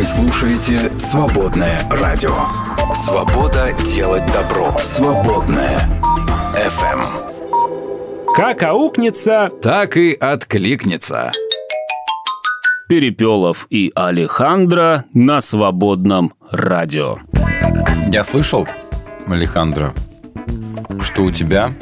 Вы слушаете «Свободное радио». Свобода делать добро. «Свободное FM. Как аукнется, Так и откликнется. Перепелов и Алехандро на свободном радио. Я слышал, Алехандро, что у тебя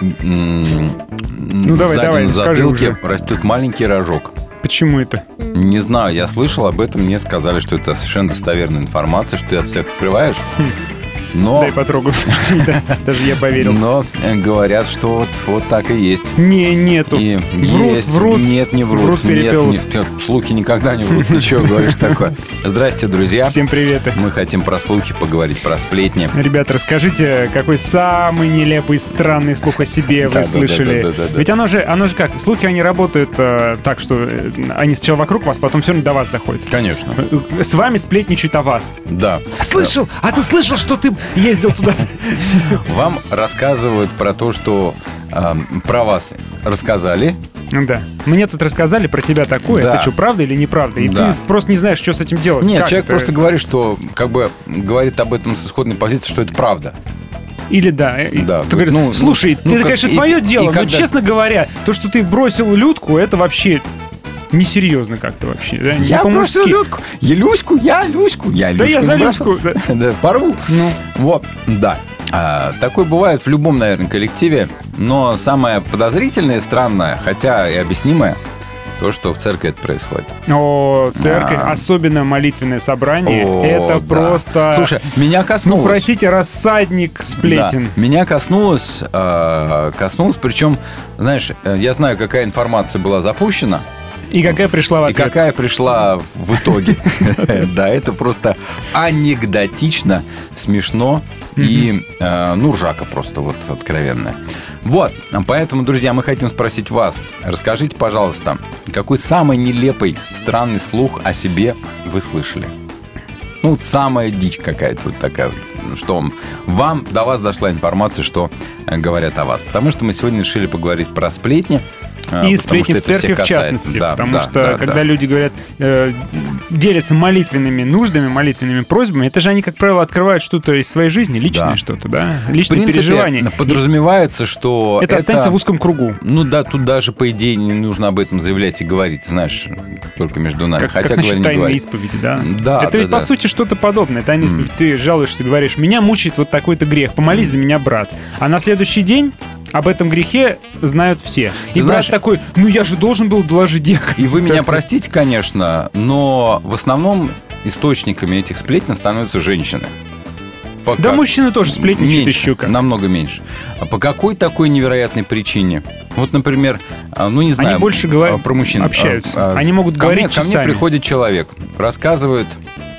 Ну, давай, сзади давай, на затылке растет маленький рожок. Почему это? Не знаю, я слышал об этом, мне сказали, что это совершенно достоверная информация, что ты от всех скрываешь. Но, Дай потрогаю. Да, Даже я поверил. но э, говорят, что вот, вот так и есть. Не, нету. И Врут, есть, врут. нет, не врут, Врут нет, Перепелов. нет, нет, слухи никогда не врут. Ты чего говоришь такое? Здрасте, друзья. Всем приветы. Мы хотим про слухи поговорить, про сплетни. Ребята, расскажите, какой самый нелепый, странный слух о себе вы слышали? Ведь оно же, оно же как, слухи, они работают э, так, что э, они сначала вокруг вас, потом все равно до вас доходят. Конечно. С вами сплетничают о вас. Да. Слышал? А ты слышал, что ты ездил туда? Вам рассказывают про то, что эм, про вас рассказали. Да. Мне тут рассказали про тебя такое. Да. Это что, правда или неправда? И Да. ты просто не знаешь, что с этим делать. Нет, Как человек это? просто говорит, что как бы говорит об этом с исходной позиции, что это правда. Или да. э, Да, Ты говоришь, ну, ну, слушай, ну, это, как- конечно, и- твое и дело, но, когда- честно говоря, то, что ты бросил Людку, это вообще несерьезно как-то вообще. Да? Не Я бросил Людку. Я Люську, я Люську. Я Да Люську я не за. Люську, да. Да, порву. Ну. Вот, да. А, такое бывает в любом, наверное, коллективе. Но самое подозрительное и странное, хотя и объяснимое, то, что в церкви это происходит. О, церковь, Да. особенно молитвенное собрание, О, это да. просто... Слушай, меня ну, коснулось. простите, рассадник сплетен. Да. Меня коснулось, э, коснулось, причем, знаешь, э, я знаю, какая информация была запущена, И какая пришла в и ответ? какая пришла в итоге. Да, это просто анекдотично, смешно и, э, ну, ржака просто вот откровенная. Вот, поэтому, друзья, мы хотим спросить вас. Расскажите, пожалуйста, какой самый нелепый, странный слух о себе вы слышали? Ну, вот самая дичь какая-то вот такая, что вам, вам до вас дошла информация, что э, говорят о вас. Потому что мы сегодня решили поговорить про сплетни. Э, И сплетни в это церкви в частности. Да, потому да, что да, когда да. люди говорят, э, делятся молитвенными нуждами, молитвенными просьбами, это же они, как правило, открывают что-то из своей жизни, личное Да. что-то, да? В Личные принципе, переживания. подразумевается, что это, останется в узком кругу. Ну да, тут даже, по идее, не нужно об этом заявлять и говорить, знаешь, только между нами. Как, Хотя, как говоря, не говорить. исповеди, да? Да, Это да, ведь, по да. сути, что-то подобное. Тайная исповедь. Ты жалуешься, говоришь, меня мучает вот такой-то грех, помолись за меня, брат. А на следующий день об этом грехе знают все. И Ты брат знаешь- такой, ну я же должен был доложить диакону. И вы меня простите, конечно, но в основном источниками этих сплетен становятся женщины. Пока. Да мужчины тоже сплетничают меньше, еще как. намного меньше. А по какой такой невероятной причине? Вот, например, а, ну не знаю. больше говорят- а, про мужчин. общаются. А, а, Они могут ко говорить мне, ко мне часами. приходит человек, рассказывает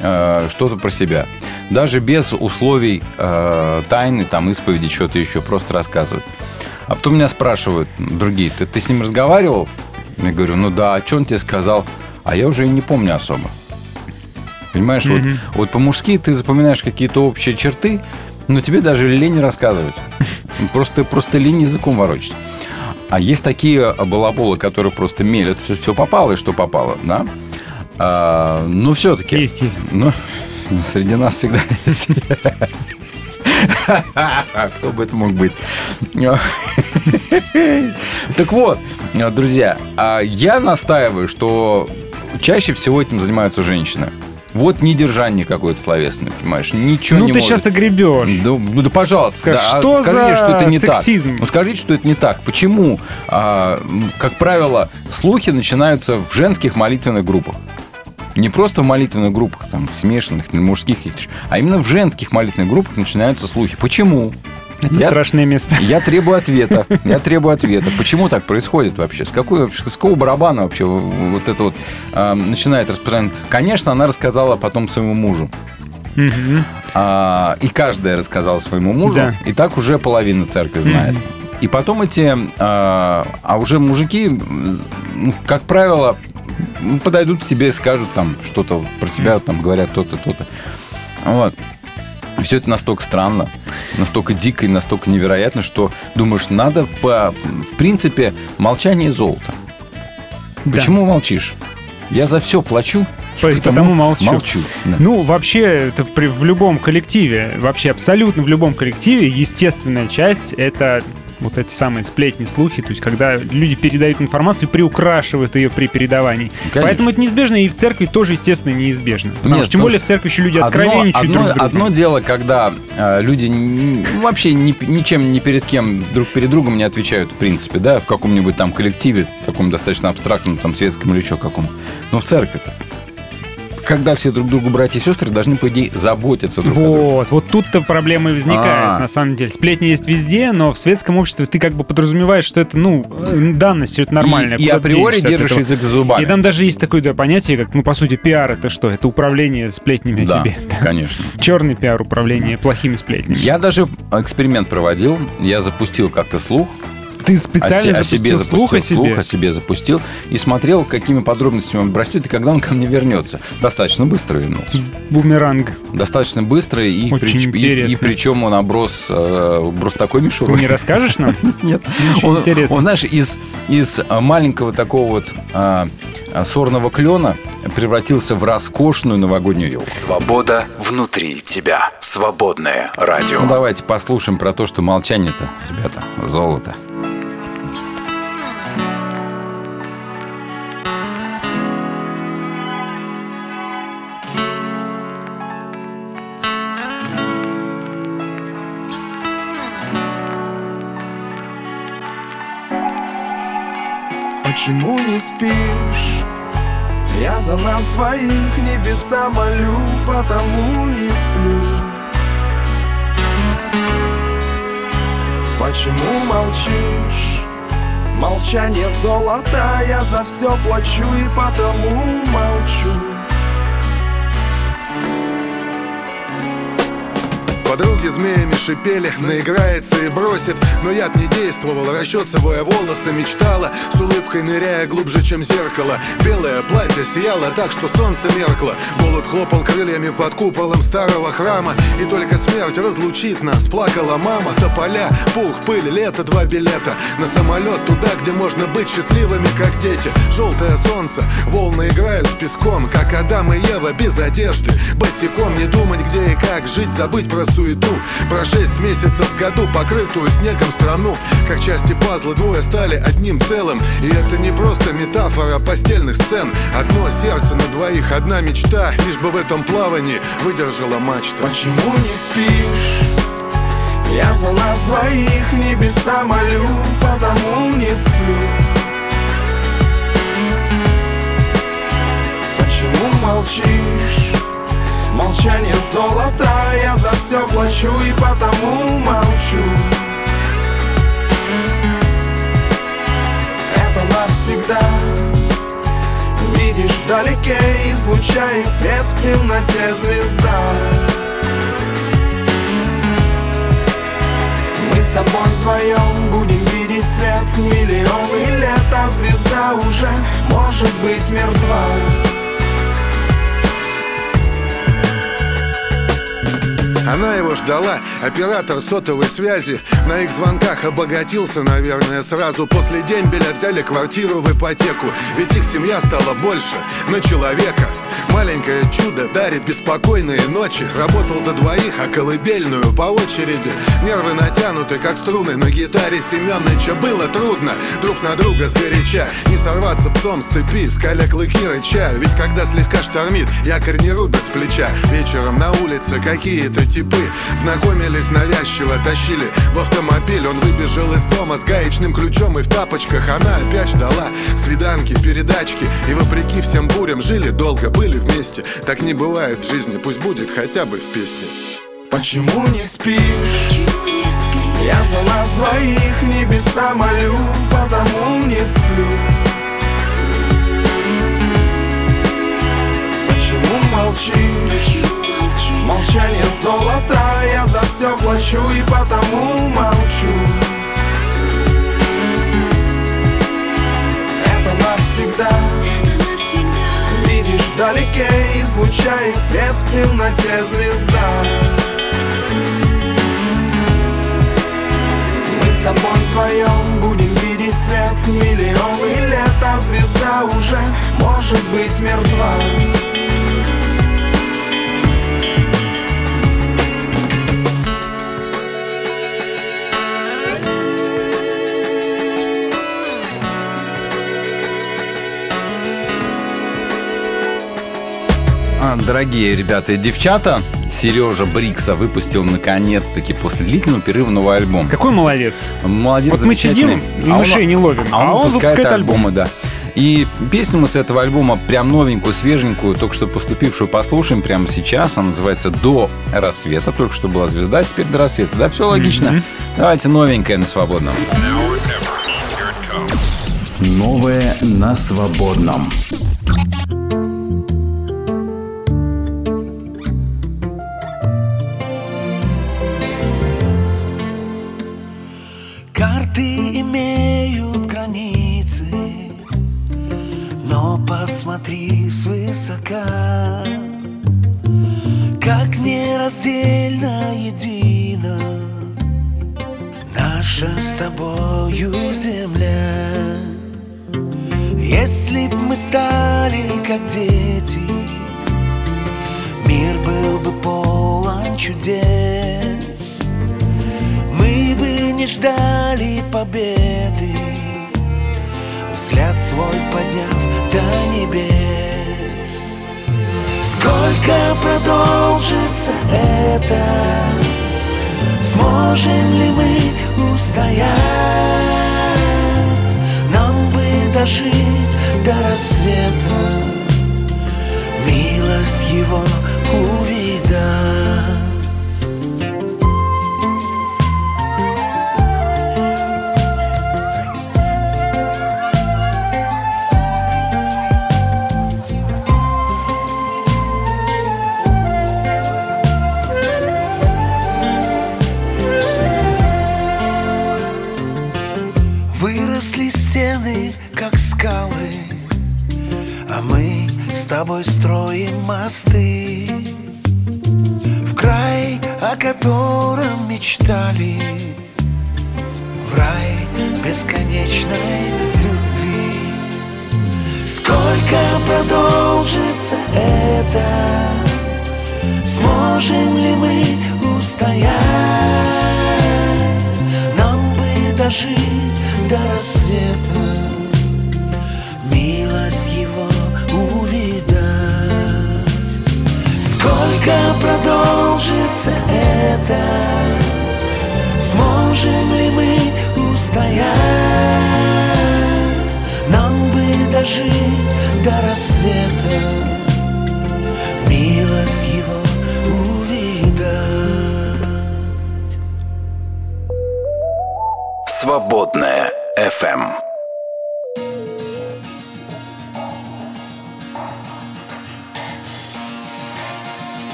э, что-то про себя. Даже без условий э, тайны, там, исповеди, что-то еще, просто рассказывает. А потом меня спрашивают другие, ты, ты с ним разговаривал? Я говорю, ну да, а что он тебе сказал? А я уже и не помню особо. Понимаешь, вот, вот по-мужски ты запоминаешь какие-то общие черты, но тебе даже лень рассказывать. Просто, просто лень языком ворочать. А есть такие балаболы, которые просто мелят, все, все попало и что попало, да? А, но все-таки... Есть, есть. Ну, среди нас всегда есть. Кто бы это мог быть? Так вот, друзья, а я настаиваю, что чаще всего этим занимаются женщины. Вот недержание какое-то словесное, понимаешь? Ничего Ну не ты может. сейчас огребешь. Да, ну да пожалуйста, Скажи, да, а что скажите, за что это не сексизм? так. Ну скажите, что это не так. Почему, а, как правило, слухи начинаются в женских молитвенных группах? Не просто в молитвенных группах, там, смешанных, мужских, а именно в женских молитвенных группах начинаются слухи. Почему? Это Я- страшное место. Я требую ответа. Я требую ответа. Почему так происходит вообще? С какой с какого барабана вообще вот это вот а, начинает распространяться? Конечно, она рассказала потом своему мужу. Мгм. А, и каждая рассказала своему мужу. Да. И так уже половина церкви знает. И потом эти, а, а уже мужики, ну, как правило, подойдут к тебе и скажут там что-то про тебя, там говорят то-то, то-то. Вот. Все это настолько странно, настолько дико и настолько невероятно, что думаешь, надо по... В принципе, молчание золото. Да. Почему молчишь? Я за все плачу, Потому, потому молчу. Молчу. да. Ну, вообще, это при, в любом коллективе, вообще абсолютно в любом коллективе, естественная часть — это вот эти самые сплетни, слухи, то есть когда люди передают информацию, приукрашивают ее при передавании. Конечно. Поэтому это неизбежно, и в церкви тоже, естественно, неизбежно. Потому Нет, что тем более в церкви еще люди Одно, откровенничают одно, друг с другом. одно дело, когда э, люди н- вообще ни- ничем ни перед кем друг перед другом не отвечают, в принципе, да, в каком-нибудь там коллективе, таком достаточно абстрактном, там, светском или еще каком. Но в церкви-то. Когда все друг другу братья и сестры должны, по идее, заботиться друг о друге. Вот, вот тут-то проблема и возникает, А. на самом деле. Сплетни есть везде, но в светском обществе ты как бы подразумеваешь, что это, ну, данность, что это нормально. И, и априори держишь язык за зубами. И там даже есть такое да, понятие, как, ну, по сути, пиар это что? Это управление сплетнями да, о тебе. конечно. Черный пиар, управление плохими сплетнями. Я даже эксперимент проводил. Я запустил как-то слух. Ты специально о себе запустил слух о запустил себе? слух, о себе запустил и смотрел, какими подробностями он растет и когда он ко мне вернется. Достаточно быстро вернулся. Бумеранг. Достаточно быстро и, Очень прич- и- и причем он оброс, э, оброс такой Ты мишурой. не расскажешь нам? Нет. Он, интересно. он, знаешь, из, из маленького такого вот а, сорного клена превратился в роскошную новогоднюю елку. Свобода внутри тебя. Свободное радио. Ну, давайте послушаем про то, что молчание-то, ребята, золото. Почему не спишь? Я за нас двоих небеса молю, потому не сплю. Почему молчишь? Молчание золото, я за все плачу и потому молчу. Подруги змеями шипели, наиграется и бросит. Но яд не действовал, расчесывая волосы Мечтала, с улыбкой ныряя глубже, чем зеркало. Белое платье сияло так, что солнце меркло. Голубь хлопал крыльями под куполом старого храма. И только смерть разлучит нас, плакала мама Тополя, пух, пыль, лето, два билета. На самолет туда, где можно быть счастливыми, как дети. Желтое солнце, волны играют с песком Как Адам и Ева без одежды. Босиком не думать, где и как жить, забыть про суету Про шесть месяцев в году, покрытую снегом страну Как части пазла двое стали одним целым И это не просто метафора постельных сцен Одно сердце на двоих, одна мечта Лишь бы в этом плавании выдержала мачта Почему не спишь? Я за нас двоих небеса молю, потому не сплю. Почему молчишь? Молчание золото, я за все плачу и потому молчу. Это навсегда. Видишь вдалеке, излучает свет в темноте звезда. Мы с тобой вдвоем будем видеть свет миллионы лет, а звезда уже может быть мертва. Она его ждала, оператор сотовой связи На их звонках обогатился, наверное, сразу После дембеля взяли квартиру в ипотеку. Ведь их семья стала больше на человека Маленькое чудо дарит беспокойные ночи. Работал за двоих, а колыбельную по очереди. Нервы натянуты, как струны на гитаре. Семёныча Было трудно друг на друга сгоряча. Не сорваться псом с цепи, скаля клыки рыча Ведь когда слегка штормит, якорь не рубят с плеча. Вечером на улице какие-то типы Знакомились навязчиво, тащили в автомобиль. Он выбежал из дома с гаечным ключом и в тапочках. Она опять ждала свиданки, передачки. И вопреки всем бурям жили долго, были вместе Так не бывает в жизни, пусть будет хотя бы в песне Почему не спишь? Я за нас двоих небеса молю, потому не сплю. Почему молчишь? Молчание золото, я за все плачу и потому молчу. Это навсегда. Вдалеке, излучает свет в темноте звезда. Мы с тобой вдвоем будем видеть свет миллионы лет, а звезда уже может быть мертва. Дорогие ребята и девчата, Сережа Брикса выпустил наконец-таки после длительного перерыва новый альбом. Какой молодец. Молодец, Вот мы сидим замечательный. и мышей не ловим, а он, а он выпускает, выпускает альбомы, да. И песню мы с этого альбома прям новенькую, свеженькую, только что поступившую послушаем прямо сейчас. Она называется «До рассвета». Только что была звезда, теперь до рассвета. Да, все логично. Давайте новенькое на свободном. Новое на свободном.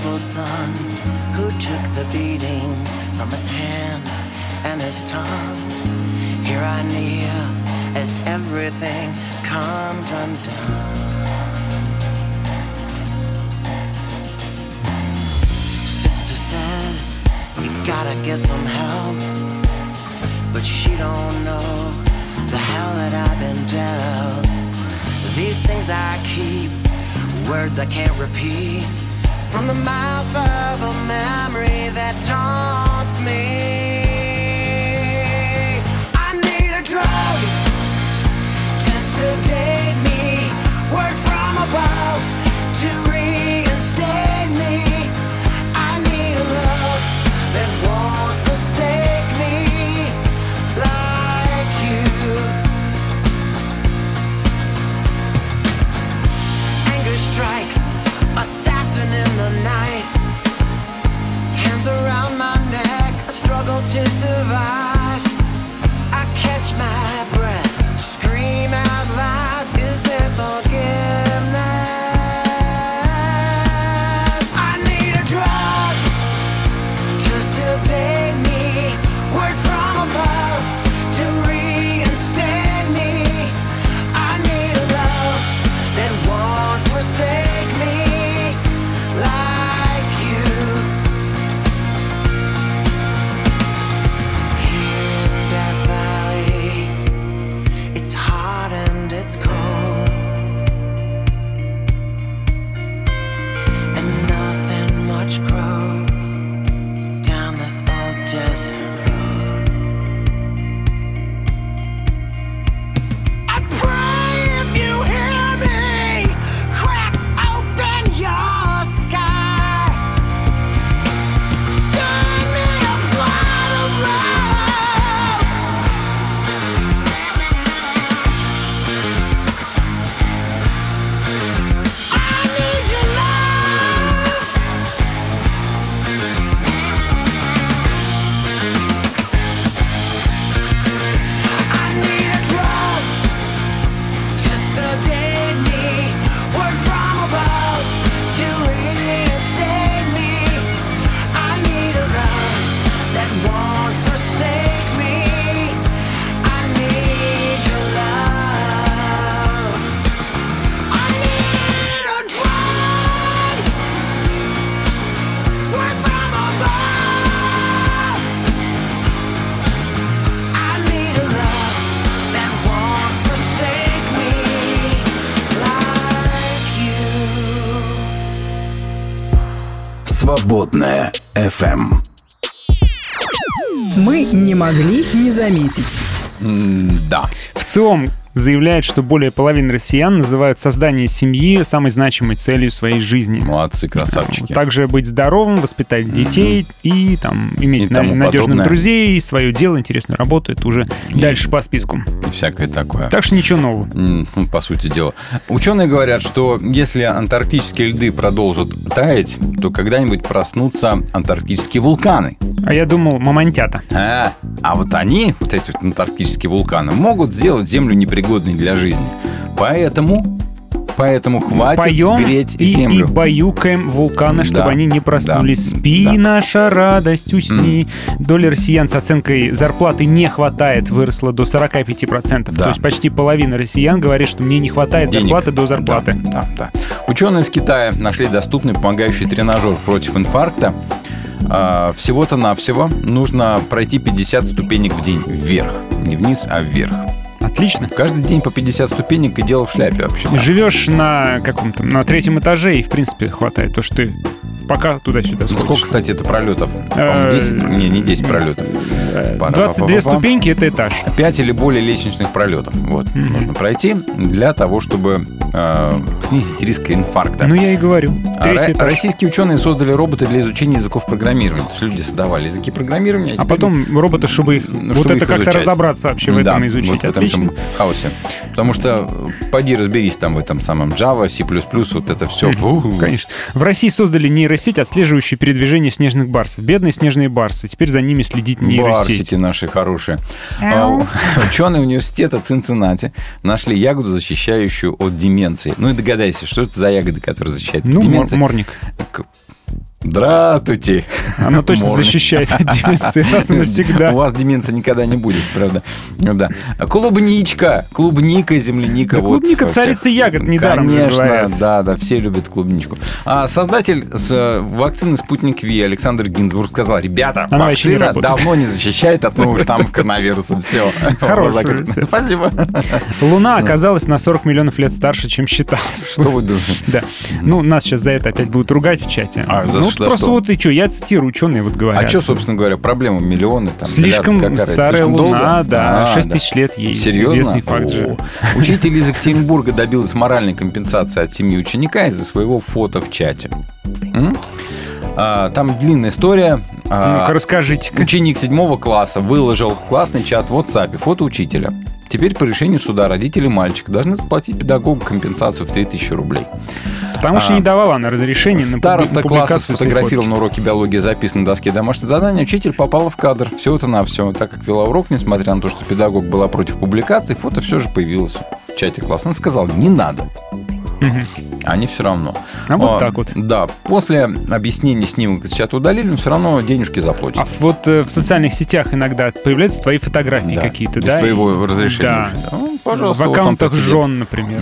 Troubled son who took the beatings from his hand and his tongue. Here I kneel as everything comes undone. Sister says you gotta get some help but she don't know the hell that I've been dealt. These things I keep, words I can't repeat, from the mouth of a memory that taunts me. I need a drug to sedate me, word from above to survive. Свободная FM. Мы не могли не заметить. Да. В ЦИОМ заявляет, что более половины россиян называют создание семьи самой значимой целью своей жизни. Молодцы, красавчики. Также быть здоровым, воспитать детей и там иметь И на- надежных подобное. друзей, свое дело, интересную работу. Это уже дальше по списку. И всякое такое. Так что ничего нового. Ну, По сути дела. Ученые говорят, что если антарктические льды продолжат таять, то когда-нибудь проснутся антарктические вулканы. А я думал, мамонтята. А, а вот они, вот эти вот антарктические вулканы, могут сделать Землю непригодной для жизни. Поэтому, поэтому хватит Поем греть и, Землю. и баюкаем вулканы, чтобы Да, они не проснулись. да, Спи, да. наша радость, усни. Доля россиян с оценкой зарплаты не хватает выросла до 45%. Да. То есть почти половина россиян говорит, что мне не хватает Денег. зарплаты до зарплаты. Да, да, да. Ученые из Китая нашли доступный помогающий тренажер против инфаркта. А, Всего-то навсего нужно пройти 50 ступенек в день вверх. Не вниз, а вверх. Отлично. Каждый день по 50 ступенек и дело в шляпе вообще. Живешь на каком-то, на третьем этаже, и в принципе хватает то, что ты пока туда-сюда сходишь. Сколько, кстати, это пролетов? По-моему, Э, 10? Не, не 10 пролетов. Э, Пара- 22 па-па-па-па. ступеньки — это этаж. 5 или более лестничных пролетов. Вот, нужно пройти для того, чтобы э, снизить риск инфаркта. Ну, я и говорю. А. Российские ученые создали роботы для изучения языков программирования. То есть люди создавали языки программирования. А теперь- потом роботы, чтобы их Ну, вот чтобы это их как-то разобраться вообще в да, этом изучить. вот в этом Отлично. Всем хаосе. Потому что э, поди разберись там в этом самом Java, C++, вот это все. Конечно. В России создали нейросеть, отслеживающую передвижение снежных барсов. Бедные снежные барсы. Теперь за ними следит нейросеть. Барсики наши хорошие. А, Ученые университета Цинциннати нашли ягоду, защищающую от деменции. Ну и догадайся, что это за ягода, которая защищает от Ну, деменции? морник. Здравствуйте. Она точно Морник. защищает от деменции раз и навсегда. У вас деменция никогда не будет, правда. Ну Да. Клубничка. Клубника, земляника. Да вот клубника царица ягод, недаром же Конечно, да, да, все любят клубничку. А создатель с э, вакцины «Спутник Ви» Александр Гинзбург сказал, ребята, Она не вакцина работает». давно не защищает от новых штаммов коронавируса. Все. Хорош Закрыто. уже, всё. Спасибо. Луна оказалась на 40 миллионов лет старше, чем считалось. Что вы думаете? Да. Ну, нас сейчас за это опять будут ругать в чате. А, за ну, что- просто что? вот и что, я цитирую, ученые вот говорят. А что, собственно говоря, проблема миллионы? Там, Слишком миллиарды, какая старая Слишком Луна, долго? да, А, 6 да. тысяч лет ей. Серьезно? Известный факт же. Учитель из Екатеринбурга добилась моральной компенсации от семьи ученика из-за своего фото в чате. М? А, там длинная история. А, Ну-ка, расскажите-ка. Ученик седьмого класса выложил в классный чат в WhatsApp фото учителя. Теперь по решению суда родители мальчика должны заплатить педагогу компенсацию в 3000 рублей. Потому что А, не давала она разрешения на Староста класса сфотографировал на уроке биологии записан на доске домашнее задание. Учитель попала в кадр. Все это на все. Так как вела урок, несмотря на то, что педагог была против публикации, фото все же появилось в чате класса. Он сказал, не надо. Они все равно. А вот так вот. Да. После объяснений снимок из чата удалили, но все равно денежки заплатят. А вот э, в социальных сетях иногда появляются твои фотографии Да, какие-то, без да? твоего и- разрешения Да. да. Ну, пожалуйста, в вот аккаунтах прецедент. жен, например.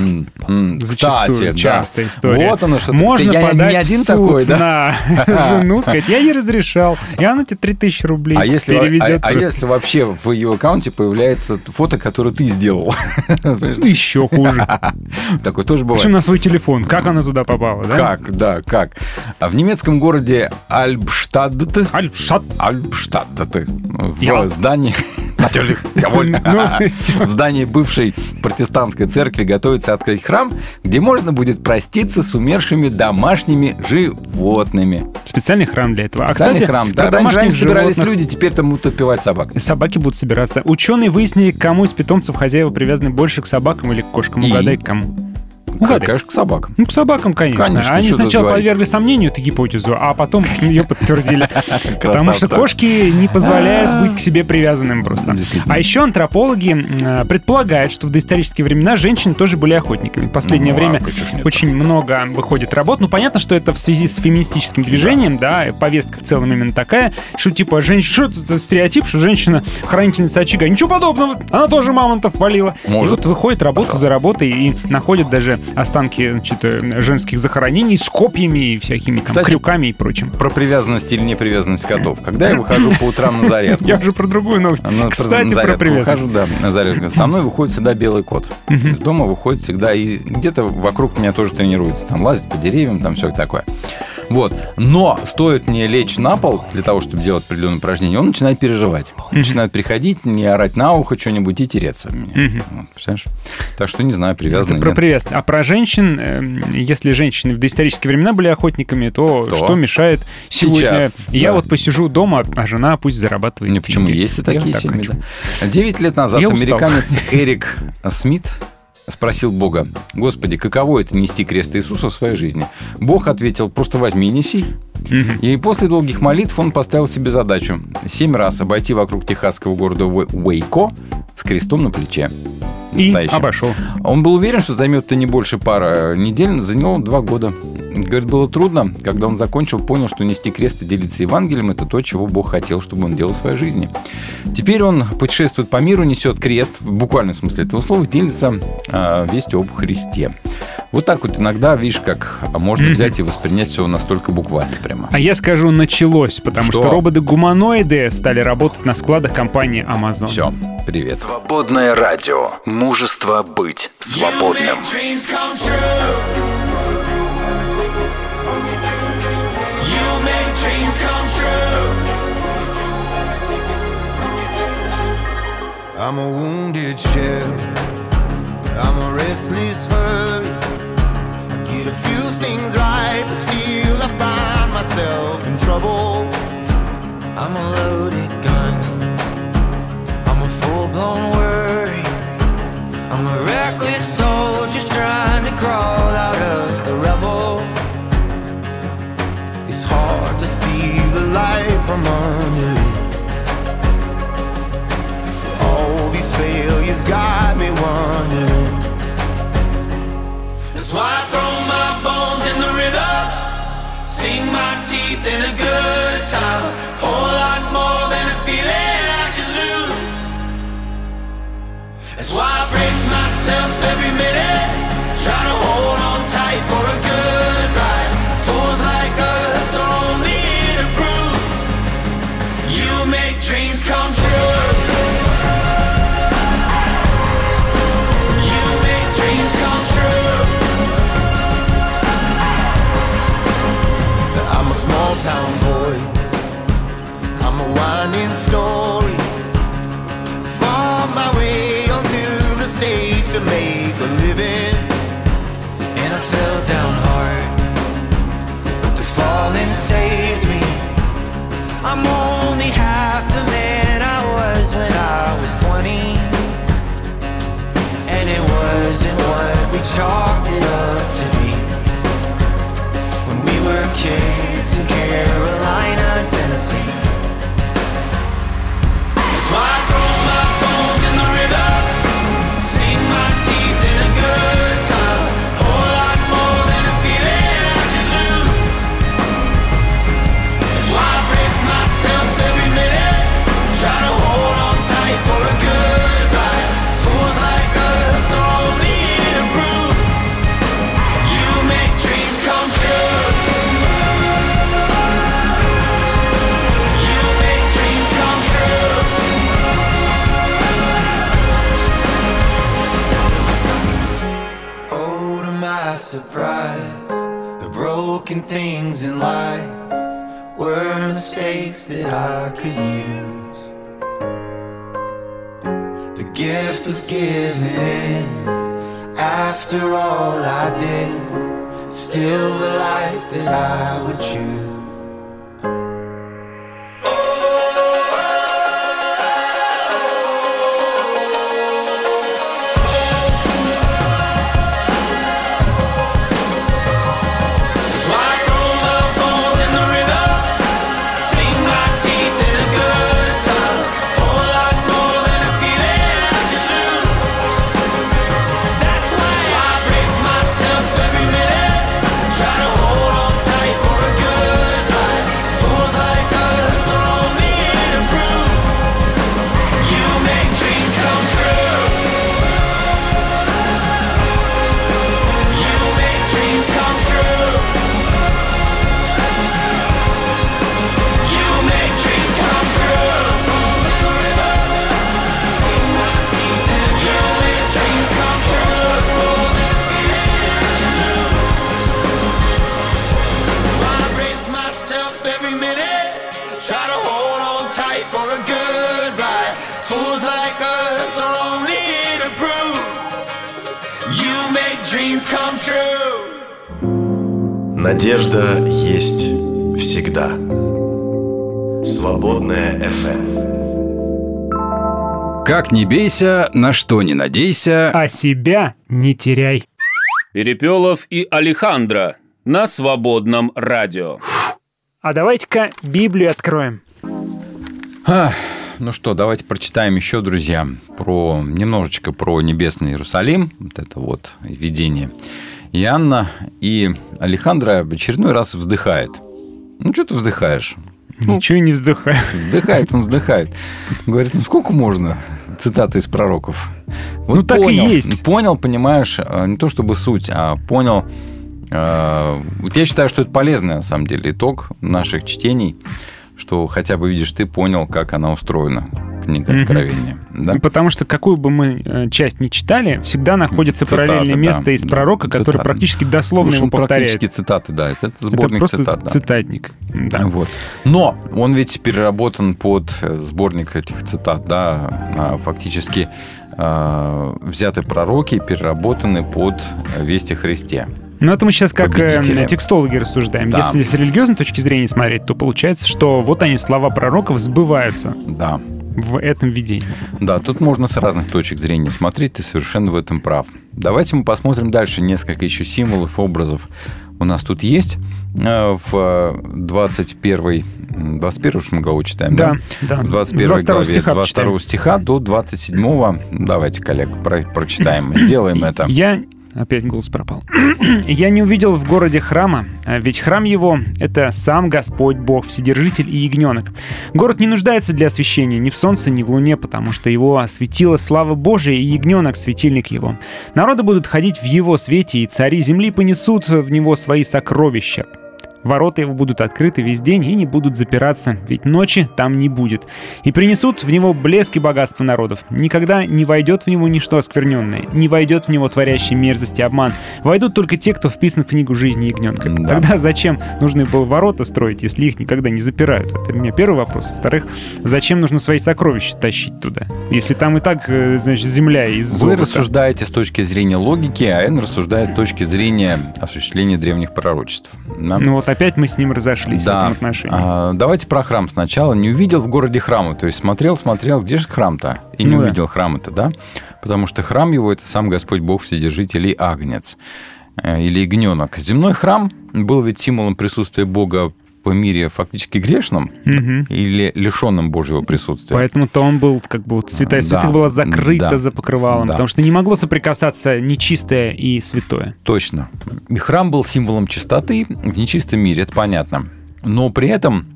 М, Зачастую Кстати, да. частая история. Вот оно что. Можно я подать не один в суд такой, да? на жену, сказать, я не разрешал, и она тебе 3000 рублей А если, а, переведет а просто. если вообще в ее аккаунте появляется фото, которое ты сделал? Ну, еще хуже. Такое тоже бывает. Причем на свой телефон. Как она туда попала, да? Как, да, как. А в немецком городе Альбштадт, Альшат. Альбштадт, в Я. здании, natürlich, jawohl. Ну, в здании бывшей протестантской церкви готовится открыть храм, где можно будет проститься с умершими домашними животными. Специальный храм для этого. А, Специальный кстати, храм. Да, раньше, раньше собирались люди, теперь там будут отпевать собак. Собаки будут собираться. Ученые выяснили, кому из питомцев хозяева привязаны больше к собакам или к кошкам. Угадай, к кому. Угадай. Конечно, к собакам. Ну, к собакам, конечно. Конечно, Они сначала подвергли сомнению эту гипотезу, а потом ее подтвердили. Потому что кошки не позволяют быть к себе привязанным просто. А еще антропологи э, предполагают, что в доисторические времена женщины тоже были охотниками. В последнее Ну, время очень много выходит работ. Ну, понятно, что это в связи с феминистическим движением, да, повестка в целом именно такая, что типа женщина, что это стереотип, что женщина хранительница очага. Ничего подобного, она тоже мамонтов валила. Может. И вот выходит работа за работой и находят даже останки значит, э, женских захоронений с копьями и всякими там, Кстати, крюками и прочим. Про привязанность или непривязанность котов. Когда я выхожу по утрам на зарядку, Я уже про другую новость. Ну, Кстати, про привязанность. выхожу, да, на зарядку. Со мной выходит всегда белый кот. Из дома выходит всегда, и где-то вокруг меня тоже тренируется. Там лазит по деревьям, там все такое. Вот. Но стоит мне лечь на пол для того, чтобы делать определенное упражнение, он начинает переживать. Начинает приходить, не орать на ухо что-нибудь и тереться в меня. Вот, представляешь? Так что не знаю, привязаны про привязанность. А про женщин, эм, если женщины в доисторические времена были охотниками, то, То. что мешает сегодня? Сейчас, Я да. вот посижу дома, а жена пусть зарабатывает. Не, почему деньги. есть и Я такие так семьи. да. Девять лет назад Я устал. американец Эрик Смит спросил Бога, «Господи, каково это нести крест Иисуса в своей жизни?» Бог ответил, «Просто возьми и неси». И после долгих молитв он поставил себе задачу семь раз обойти вокруг техасского города Уэ- Уэйко с крестом на плече. И Настоящим. обошел. Он был уверен, что займет это не больше пары недель, заняло два года. Говорит, было трудно. Когда он закончил, понял, что нести крест и делиться Евангелием – это то, чего Бог хотел, чтобы он делал в своей жизни. Теперь он путешествует по миру, несет крест, в буквальном смысле этого слова, делится а, вестью об Христе. Вот так вот иногда, видишь, как можно взять и воспринять все настолько буквально прямо. А я скажу, началось, потому что, Что? роботы-гуманоиды стали работать на складах компании Amazon. Все, привет. Свободное радио. Мужество быть свободным. I'm a wounded shell. I'm a restless hurt. I get a few Loaded gun. I'm a full blown worry. I'm a reckless soldier trying to crawl out of the rubble. It's hard to see the light from under it. All these failures got me wondering. That's why I throw my bones in the river. Sink my teeth in a good time. Whole lot more than a feeling I could lose. That's why I brace myself every minute. Try to hold on tight for a chalked it up to be. When we were kids in Carolina, Tennessee. Things in life were mistakes that I could use. The gift was given in after all I did, still the life that I would choose. Надежда есть всегда. Свободная FM. Как не бейся, на что не надейся. А себя не теряй. Перепелов и Алехандро на свободном радио. А давайте-ка Библию откроем. А, ну что, давайте прочитаем еще, друзья, про немножечко про небесный Иерусалим. Вот это вот видение. И Анна и Алехандро в очередной раз вздыхает. Ну, что ты вздыхаешь? Ничего не вздыхаю. Вздыхает, он вздыхает. Говорит, ну сколько можно? Цитаты из пророков. Вот Ну, так и понял, есть. Понял, понимаешь, э, не то чтобы суть, а понял. э, Вот я считаю, что это полезный, на самом деле, итог наших чтений, что хотя бы, видишь, ты понял, как она устроена, книга. Откровения. Да? Потому что какую бы мы э, часть ни читали, всегда находится Цитаты, параллельное да, место из да, пророка, который цитаты. практически дословно Уж его он повторяет. практически цитаты, да. Это, это Это сборник просто цитат, да. цитатник. Да. Вот. Но он ведь переработан под э, сборник этих цитат, да, а, фактически э, взяты пророки, переработаны под вести Христе. Ну, это мы сейчас как э, текстологи рассуждаем. Да. Если с религиозной точки зрения смотреть, то получается, что вот они, слова пророков, сбываются Да. в этом видении. Да, тут можно с разных точек зрения смотреть, ты совершенно в этом прав. Давайте мы посмотрим дальше несколько еще символов, образов у нас тут есть. Э, В 21 м, 21 уж мы главу читаем, да? Да, да. В 21 С 22 главе, стиха 22 почитаем. стиха до 27 давайте, коллег, про- прочитаем, сделаем это. Я... Опять голос пропал. «Я не увидел в городе храма, а ведь храм его — это сам Господь Бог, Вседержитель и Ягненок. Город не нуждается для освещения ни в солнце, ни в луне, потому что его осветила слава Божия и Ягненок — светильник его. Народы будут ходить в его свете, и цари земли понесут в него свои сокровища. Ворота его будут открыты весь день и не будут запираться, ведь ночи там не будет. И принесут в него блеск и богатство народов. Никогда не войдет в него ничто оскверненное, не войдет в него творящий мерзости и обман. Войдут только те, кто вписан в книгу жизни ягненка. Да. Тогда зачем нужны было ворота строить, если их никогда не запирают? Это у меня первый вопрос. Во-вторых, зачем нужно свои сокровища тащить туда? Если там и так, э, значит, земля из Вы золота. рассуждаете с точки зрения логики, а Эн рассуждает с точки зрения осуществления древних пророчеств. Да? Ну вот опять мы с ним разошлись в этом отношении. А, давайте про храм сначала. Не увидел в городе храма. То есть смотрел, смотрел, где же храм-то? И не Ну да. увидел храма-то, да? Потому что храм его – это сам Господь Бог Вседержитель и Агнец. Э, Или Ягненок. Земной храм был ведь символом присутствия Бога в мире фактически грешном Мгм. или лишенном Божьего присутствия. Поэтому-то он был, как бы, вот святая Да, святых была закрыта да, за покрывалом, да. потому что не могло соприкасаться нечистое и святое. Точно. И храм был символом чистоты в нечистом мире, это понятно. Но при этом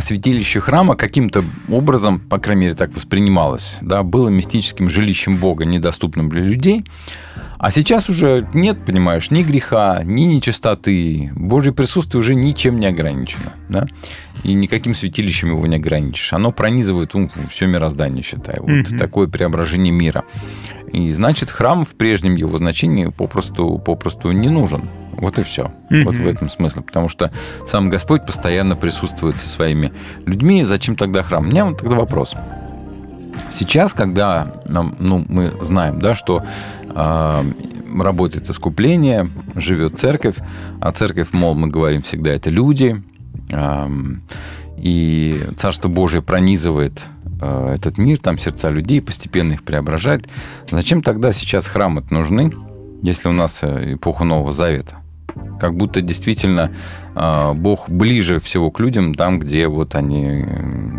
святилище храма каким-то образом, по крайней мере, так воспринималось, да, было мистическим жилищем Бога, недоступным для людей. А сейчас уже нет, понимаешь, ни греха, ни нечистоты. Божье присутствие уже ничем не ограничено. Да? И никаким святилищем его не ограничишь. Оно пронизывает ум, все мироздание, считай. Вот Мгм. такое преображение мира. И значит, храм в прежнем его значении попросту, попросту не нужен. Вот и все. Мгм. Вот в этом смысле. Потому что сам Господь постоянно присутствует со своими людьми. Зачем тогда храм? У меня вот тогда вопрос. Сейчас, когда нам, ну, мы знаем, да, что э, работает искупление, живет церковь, а церковь, мол, мы говорим всегда, это люди, эм, и Царство Божие пронизывает э, этот мир, там сердца людей, постепенно их преображает. Зачем тогда сейчас храмы нужны, если у нас э, эпоха Нового Завета? Как будто действительно э, Бог ближе всего к людям, там, где вот они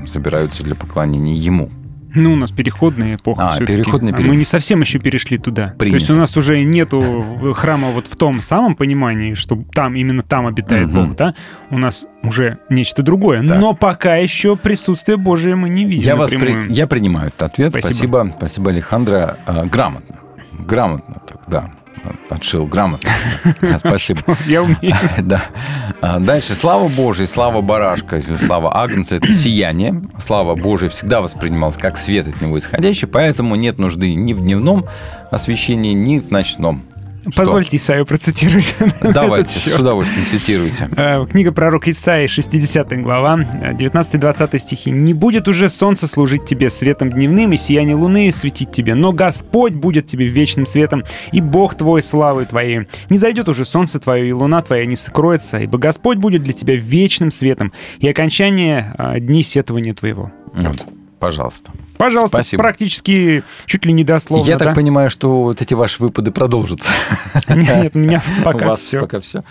собираются для поклонения Ему. Ну, у нас переходная эпоха А, А период. Мы не совсем еще перешли туда. То Принято. есть у нас уже нету храма вот в том самом понимании, что там, именно там обитает Мгм. Бог, да? У нас уже нечто другое. Да. Но пока еще присутствие Божие мы не видим Я, вас при- я принимаю этот ответ. Спасибо. Спасибо, спасибо, Александра. А, грамотно. Грамотно, так, да. Отшил грамотно. Спасибо. Я умею. Да. А, Дальше. Слава Божия, слава барашка, или слава агнца – это сияние. Слава Божия всегда воспринималась как свет от него исходящий, поэтому нет нужды ни в дневном освещении, ни в ночном. Позвольте Исаию процитировать. Давайте, с удовольствием цитируйте. Э, Книга пророка Исаии, 60 глава, э, 19-20 стихи. «Не будет уже солнце служить тебе светом дневным, и сияние луны светить тебе, но Господь будет тебе вечным светом, и Бог твой славой твоей. Не зайдет уже солнце твое, и луна твоя не сокроется, ибо Господь будет для тебя вечным светом, и окончание э, дней сетования твоего». Вот, пожалуйста. Пожалуйста, Спасибо. практически чуть ли не дословно, Я да? так понимаю, что вот эти ваши выпады продолжатся. Нет, у меня У пока вас все. пока все.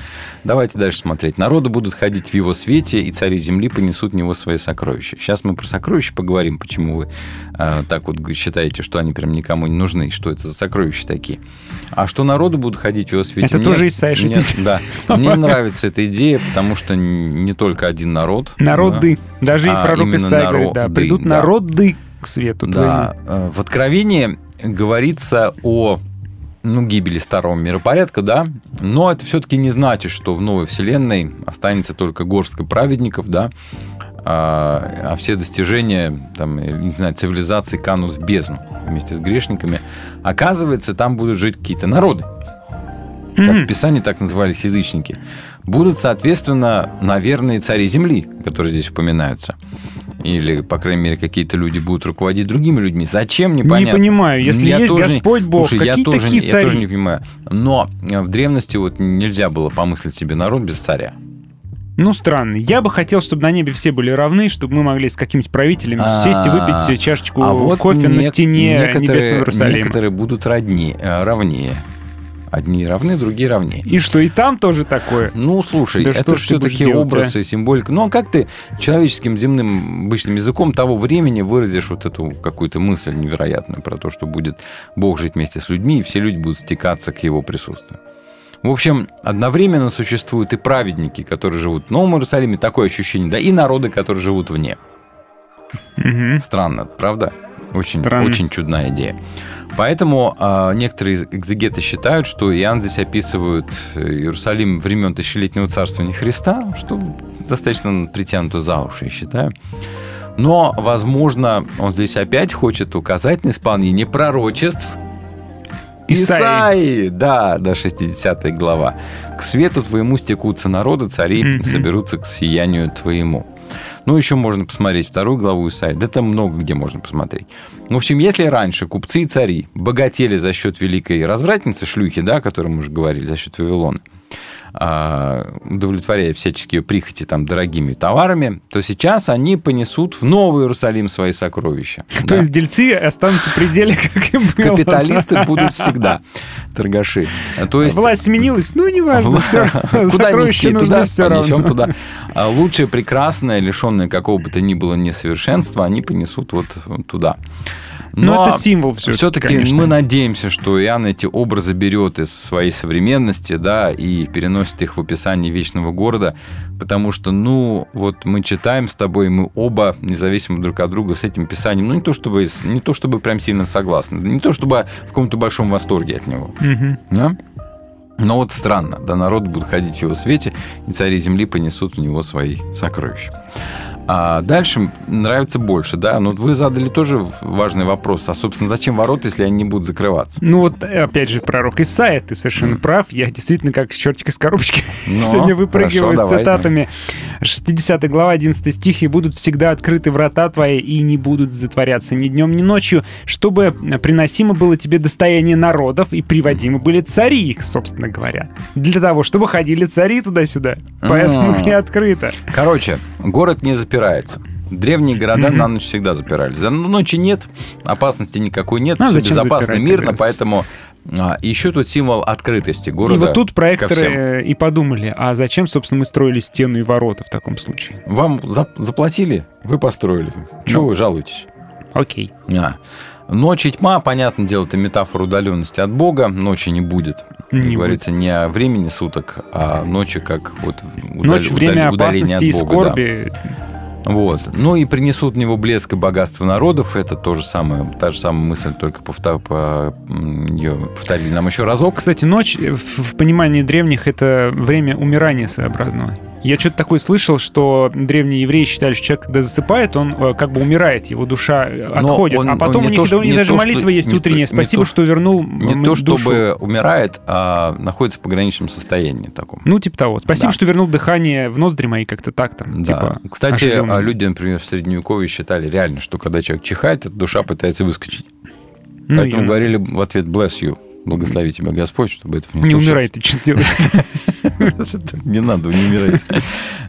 Давайте дальше смотреть. Народы будут ходить в его свете, и цари земли понесут в него свои сокровища. Сейчас мы про сокровища поговорим, почему вы э, так вот считаете, что они прям никому не нужны, что это за сокровища такие. А что народы будут ходить в его свете? Это Мне- тоже Исайя мне- 60. Да. Мне нравится эта идея, потому что не только один народ. Народы. Даже и А, пророк Исаия говорит, да, придут да. народы к свету Да, э, в Откровении говорится о ну, гибели старого миропорядка, да, но это все-таки не значит, что в новой вселенной останется только горстка праведников, да, а, а все достижения, там, я не знаю, цивилизации канут в бездну вместе с грешниками. Оказывается, там будут жить какие-то народы. Как в Писании так назывались язычники. Будут, соответственно, наверное, цари земли, которые здесь упоминаются. Или, по крайней мере, какие-то люди будут руководить другими людьми. Зачем, непонятно. понимаю. Если есть тоже не- Господь Бог, Слушай, я какие тоже, такие не- я тоже цари? не понимаю. Но э, в древности вот нельзя было помыслить себе народ без царя. Ну, странно. Я бы хотел, чтобы на небе все были равны, чтобы мы могли с какими-то правителями сесть и выпить чашечку А вот кофе на стене некоторые, Небесного Иерусалима. Некоторые будут родни, э, равнее. Одни равны, другие равнее. И что, и там тоже такое? Ну, слушай, Да это все-таки делать, образ и символика. Ну, а как ты человеческим земным обычным языком того времени выразишь вот эту какую-то мысль невероятную про то, что будет Бог жить вместе с людьми, и все люди будут стекаться к его присутствию. В общем, одновременно существуют и праведники, которые живут в Новом Иерусалиме, такое ощущение, да, и народы, которые живут вне. Мгм. Странно, правда? Очень, Странно. очень чудная идея. Поэтому а, некоторые экзегеты считают, что Иоанн здесь описывает э, Иерусалим времен тысячелетнего царствования Христа, что достаточно притянуто за уши, я считаю. Но, возможно, он здесь опять хочет указать на исполнение пророчеств Исаии. Исаии, да, до 60 глава. «К свету твоему стекутся народы, цари Мгм. соберутся к сиянию твоему». Ну, еще можно посмотреть вторую главу Исаии. Да там много где можно посмотреть. В общем, если раньше купцы и цари богатели за счет великой развратницы, шлюхи, да, о которой мы уже говорили, за счет Вавилона, удовлетворяя всяческие прихоти там дорогими товарами, то сейчас они понесут в Новый Иерусалим свои сокровища. То Да. есть дельцы останутся в пределе, как и было. Капиталисты будут всегда торгаши. То есть Власть сменилась, ну, неважно. равно. Куда нести? Туда понесем туда. А Лучшее, прекрасное, лишенное какого бы то ни было несовершенства, они понесут вот туда. Ну, это символ Все-таки конечно. мы надеемся, что Иоанн эти образы берет из своей современности, да, и переносит их в описание вечного города, потому что, ну, вот мы читаем с тобой, мы оба, независимо друг от друга, с этим писанием, ну, не то чтобы, не то чтобы прям сильно согласны, не то чтобы в каком-то большом восторге от него. Мгм. Да? Но вот странно, да, народ будут ходить в его свете, и цари земли понесут в него свои сокровища. А дальше нравится больше, да. Но вы задали тоже важный вопрос. А, собственно, зачем ворота, если они не будут закрываться? Ну вот, опять же, пророк Исаия, ты совершенно прав. Я действительно как чертик из коробочки Ну, сегодня выпрыгиваю хорошо, с давай, цитатами. 60 глава, 11 стих. «И будут всегда открыты врата твои, и не будут затворяться ни днем, ни ночью, чтобы приносимо было тебе достояние народов, и приводимы были цари их, собственно говоря. Для того, чтобы ходили цари туда-сюда. Поэтому не открыто. Короче, город не запирается. Древние города Мгм. на ночь всегда запирались. За ночи нет, опасности никакой нет, Ну, а все безопасно, запирать мирно, поэтому а, еще тут символ открытости И города. вот тут проекторы и подумали, а зачем, собственно, мы строили стену и ворота в таком случае? Вам зап- заплатили, вы построили. Чего Ну. вы жалуетесь? Окей. А. Ночь и тьма, понятное дело, это метафора удаленности от Бога. Ночи не будет. Не Как говорится, не о времени суток, а ночи как вот удаль- Ночь, время удаление опасности и от Бога. да. скорби. Вот. Ну и принесут в него блеск и богатство народов. Это то же самое, та же самая мысль, только повтор- по- ее повторили нам еще разок. Кстати, ночь э, в понимании древних это время умирания своеобразного. Я что-то такое слышал, что древние евреи считали, что человек, когда засыпает, он э, как бы умирает, его душа э, отходит. он- а он потом не у них то, даже- что- у них даже то, что- молитва есть не то- утренняя. не Спасибо, то- что вернул Не м, то, душу. чтобы умирает, а находится в пограничном состоянии таком. Ну, типа того. Спасибо, Да. что вернул дыхание в ноздри мои, как-то так там. Да. Типа, Кстати, оживлённо. а люди, например, в Средневековье считали реально, что когда человек чихает, душа пытается выскочить. Ну, Поэтому я- говорили в ответ «bless you», «благослови тебя Господь», чтобы этого не, Не случилось. умирай, ты что делаешь? Не надо, не умирайте.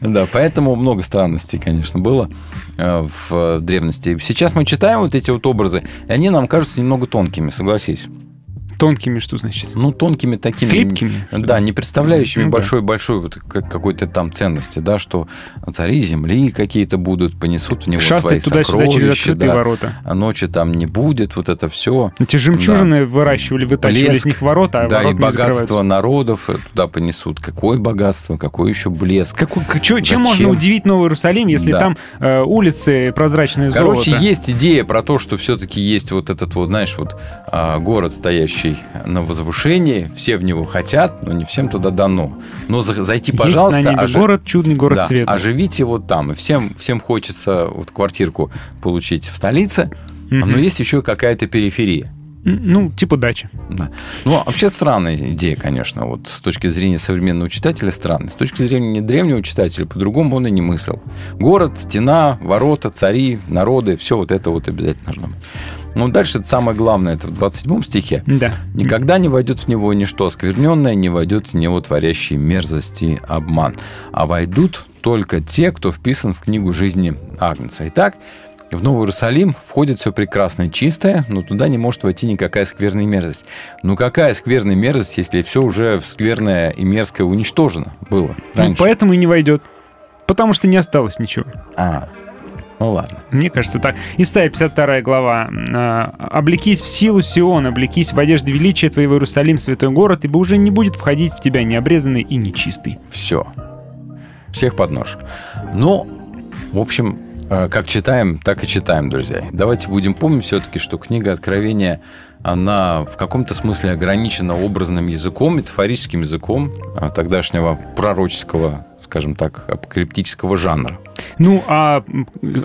Да, поэтому много странностей, конечно, было э, в древности. Сейчас мы читаем вот эти вот образы, и они нам кажутся немного тонкими, согласись. Тонкими, что значит? Ну, тонкими такими. Хлипкими? Да, не представляющими Ну да. большой-большой вот как- какой-то там ценности, да, что цари земли какие-то будут, понесут в него свои Шастать туда-сюда через сокровища, открытые да. ворота. а ночи там не будет, вот это все. Эти жемчужины выращивали, вытачивали Блеск. из них ворота, а да, и ворот не богатство народов э, туда понесут. Какое богатство, какой еще блеск. Какой- чё- чем можно удивить Новый Иерусалим, если Да. там э, улицы прозрачные Короче, золото? есть идея про то, что все-таки есть вот этот вот, знаешь, вот а, город, стоящий на возвышении, все в него хотят, но не всем туда дано. Но за- зайти, Есть пожалуйста, на небе ожи- город, чудный город да, света. оживите вот там. И всем, всем хочется вот квартирку получить в столице, но есть еще какая-то периферия. Ну, типа дача. Да. Ну, вообще странная идея, конечно. Вот с точки зрения современного читателя странная. С точки зрения древнего читателя по-другому он и не мыслил. Город, стена, ворота, цари, народы, все вот это вот обязательно должно быть. Ну, дальше это самое главное, это в 27 стихе. Да. Никогда не войдет в него ничто оскверненное, не войдет в него творящий мерзости обман. А войдут только те, кто вписан в книгу жизни Агнца. Итак, в Новый Иерусалим входит все прекрасное чистое, но туда не может войти никакая скверная мерзость. Ну какая скверная мерзость, если все уже скверное и мерзкое уничтожено было Ну, раньше? поэтому и не войдет. Потому что не осталось ничего. А, ну ладно. Мне кажется так. Исайя 52 глава. А, «Облекись в силу Сион, облекись в одежде величия твоего Иерусалим, святой город, ибо уже не будет входить в тебя необрезанный и нечистый». Все. Всех под нож. Ну, в общем, э, как читаем, так и читаем, друзья. Давайте будем помнить все-таки, что книга Откровения, она в каком-то смысле ограничена образным языком, метафорическим языком а, тогдашнего пророческого, скажем так, апокалиптического жанра. Ну, а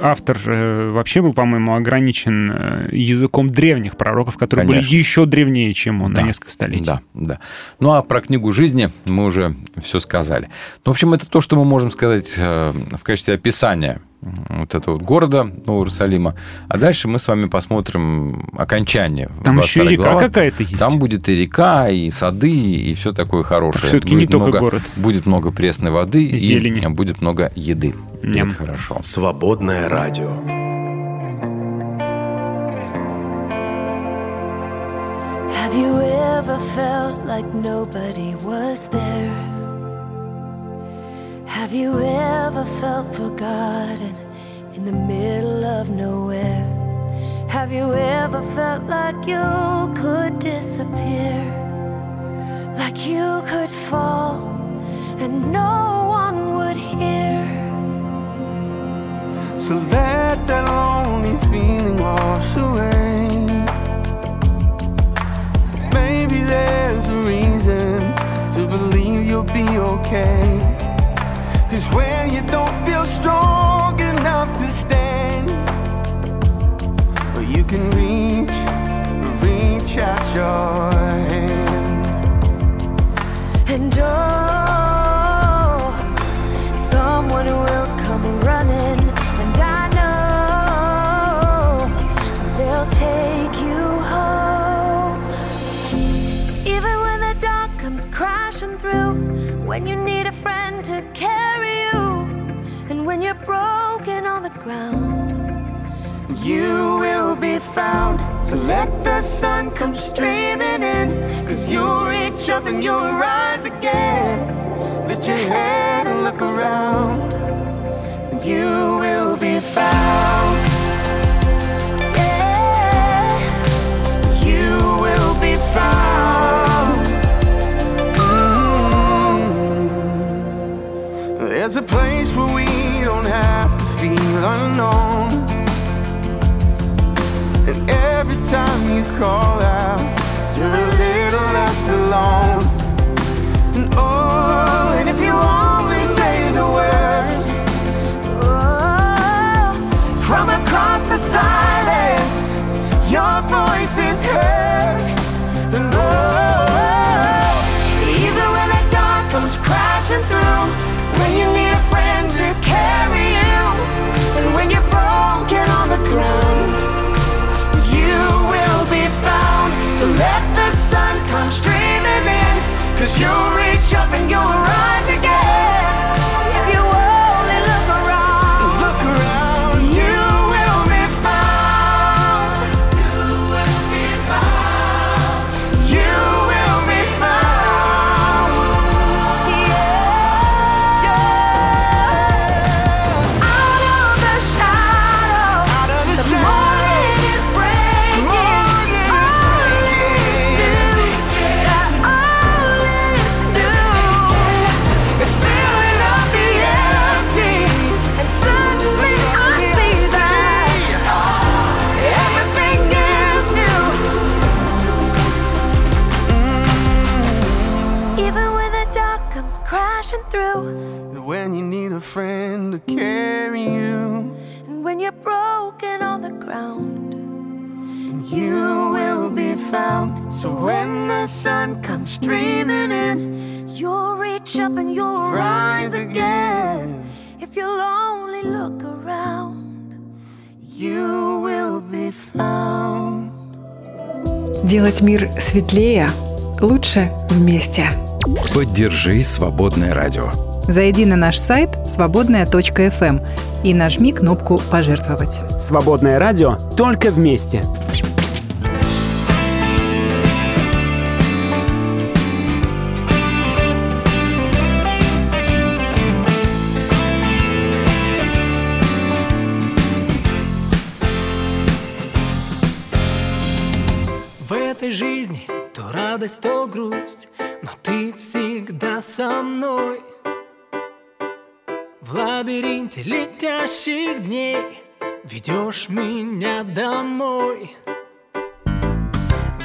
автор э, вообще был, по-моему, ограничен э, языком древних пророков, которые Конечно. были еще древнее, чем он Да. на несколько столетий. Да, да. Ну, а про книгу жизни мы уже все сказали. Ну, в общем, это то, что мы можем сказать э, в качестве описания вот этого вот города Нового Иерусалима. А дальше мы с вами посмотрим окончание. Там еще и 22 река глава. какая-то есть. Там будет и река, и сады, и все такое хорошее. Всё-таки не Будет только много- город. Будет много пресной воды и Зелени. будет много еды. И Ням. Это хорошо. Свободное радио. Have you ever felt like nobody was there? Have you ever felt forgotten in the middle of nowhere? Have you ever felt like you could disappear? Like you could fall and no one would hear? So let that lonely feeling wash away. Maybe there's a reason to believe you'll be okay. Cause when you don't feel strong enough to stand, can reach, reach out your hand. And oh, someone will come running, and I know they'll take you home. Even when the dark comes crashing through, when you need a friend to carry you, and when you're broken on the ground. You will found to let the sun come streaming in. Cause you'll reach up and you'll rise again. Lift your head and look around. And you will be found. Yeah. You will be found. Mm. There's a place where we don't have to feel unknown that every time you call out, you're a little less alone. And oh, and if you only say the word, oh, from across the side. You reach up and you're So when the sun comes streaming in, you'll reach up and you'll rise again. If you'll only look around, you will be found. Делать мир светлее лучше вместе. Поддержи «Свободное радио». Зайди на наш сайт свободная.фм и нажми кнопку «Пожертвовать». Свободное радио только вместе. Лабиринте летящих дней ведешь меня домой.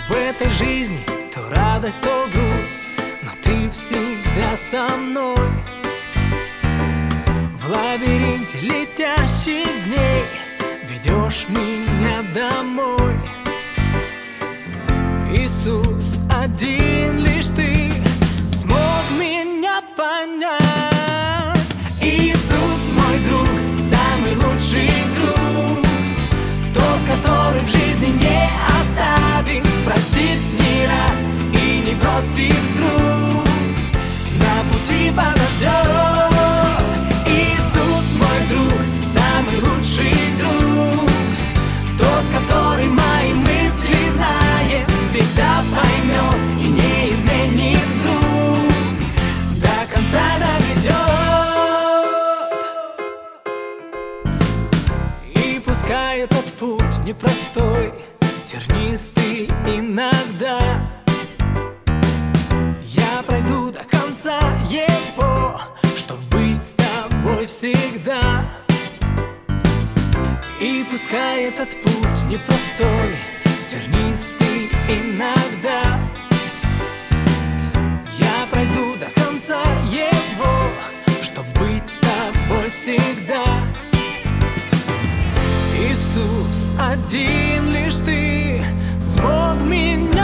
В этой жизни то радость, то грусть, но ты всегда со мной. В лабиринте летящих дней ведешь меня домой. Иисус, один лишь ты смог меня понять. Не оставит, простит не раз и не бросит вдруг, на пути подождет. Иисус, мой друг, самый лучший друг, тот, который мои мысли знает, всегда поймет и не изменит вдруг, до конца доведет. И пускай этот путь непростой, тернистый иногда, я пройду до конца его, чтобы быть с тобой всегда. И пускай этот путь непростой, тернистый иногда. Я пройду до конца его, чтобы быть с тобой всегда. Иисус, один лишь ты смог меня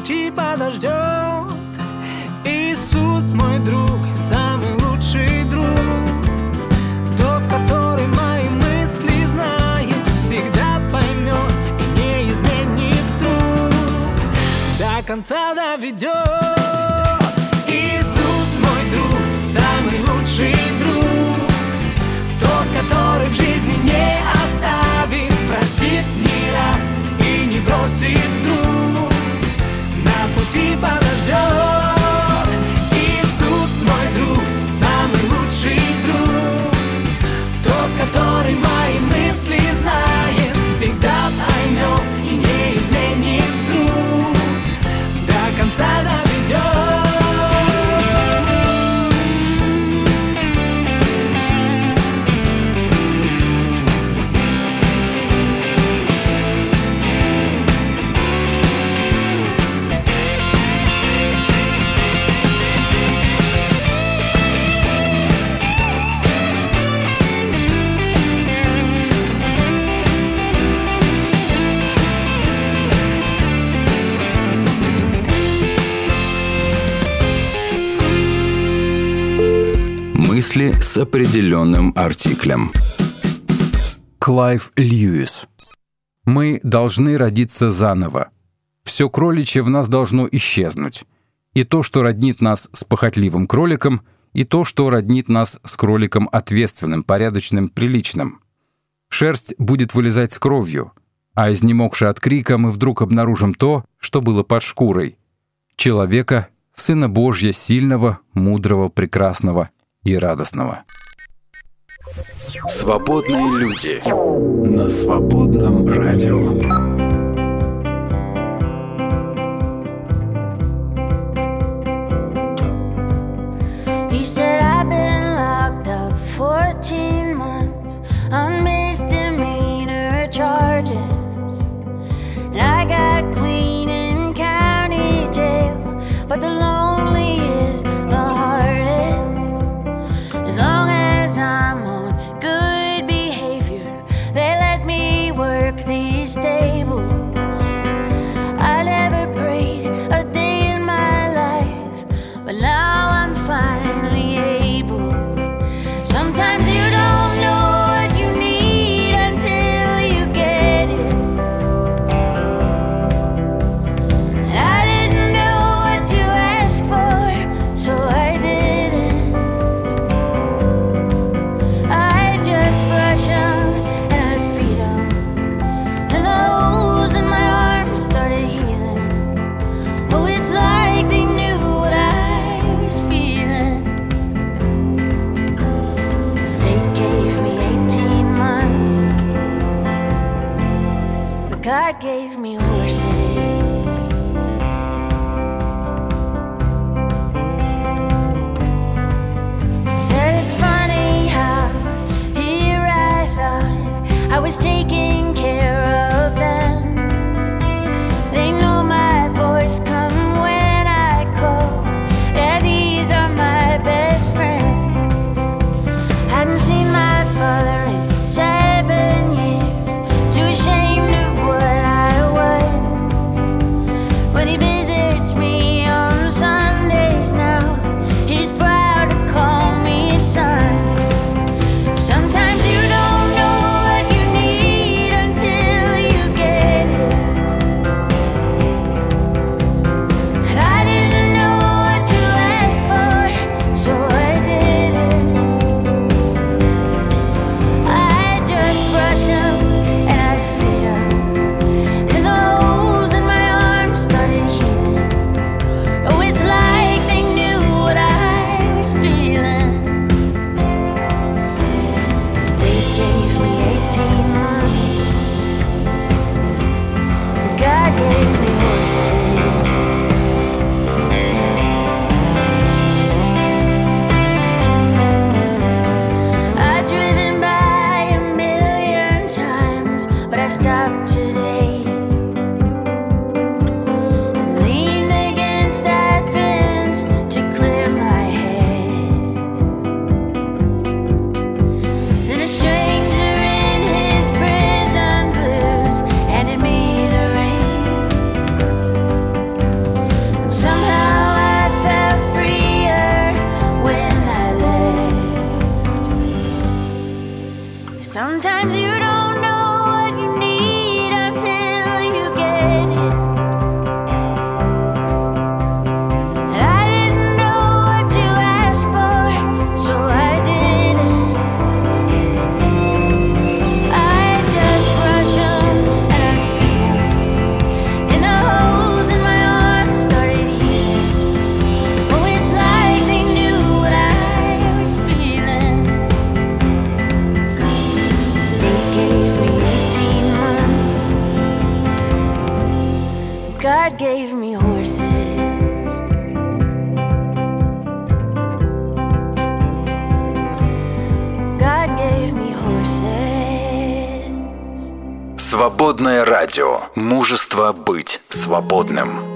пути подождет с определенным артиклем. Клайв Льюис. Мы должны родиться заново. Все кроличье в нас должно исчезнуть. И то, что роднит нас с похотливым кроликом, и то, что роднит нас с кроликом ответственным, порядочным, приличным. Шерсть будет вылезать с кровью, а изнемогши от крика мы вдруг обнаружим то, что было под шкурой. Человека, Сына Божья, сильного, мудрого, прекрасного, и радостного. Свободные люди на свободном радио. He said, I've been locked up 14 months on misdemeanor charges. And I got clean. Свободное радио. Мужество быть свободным.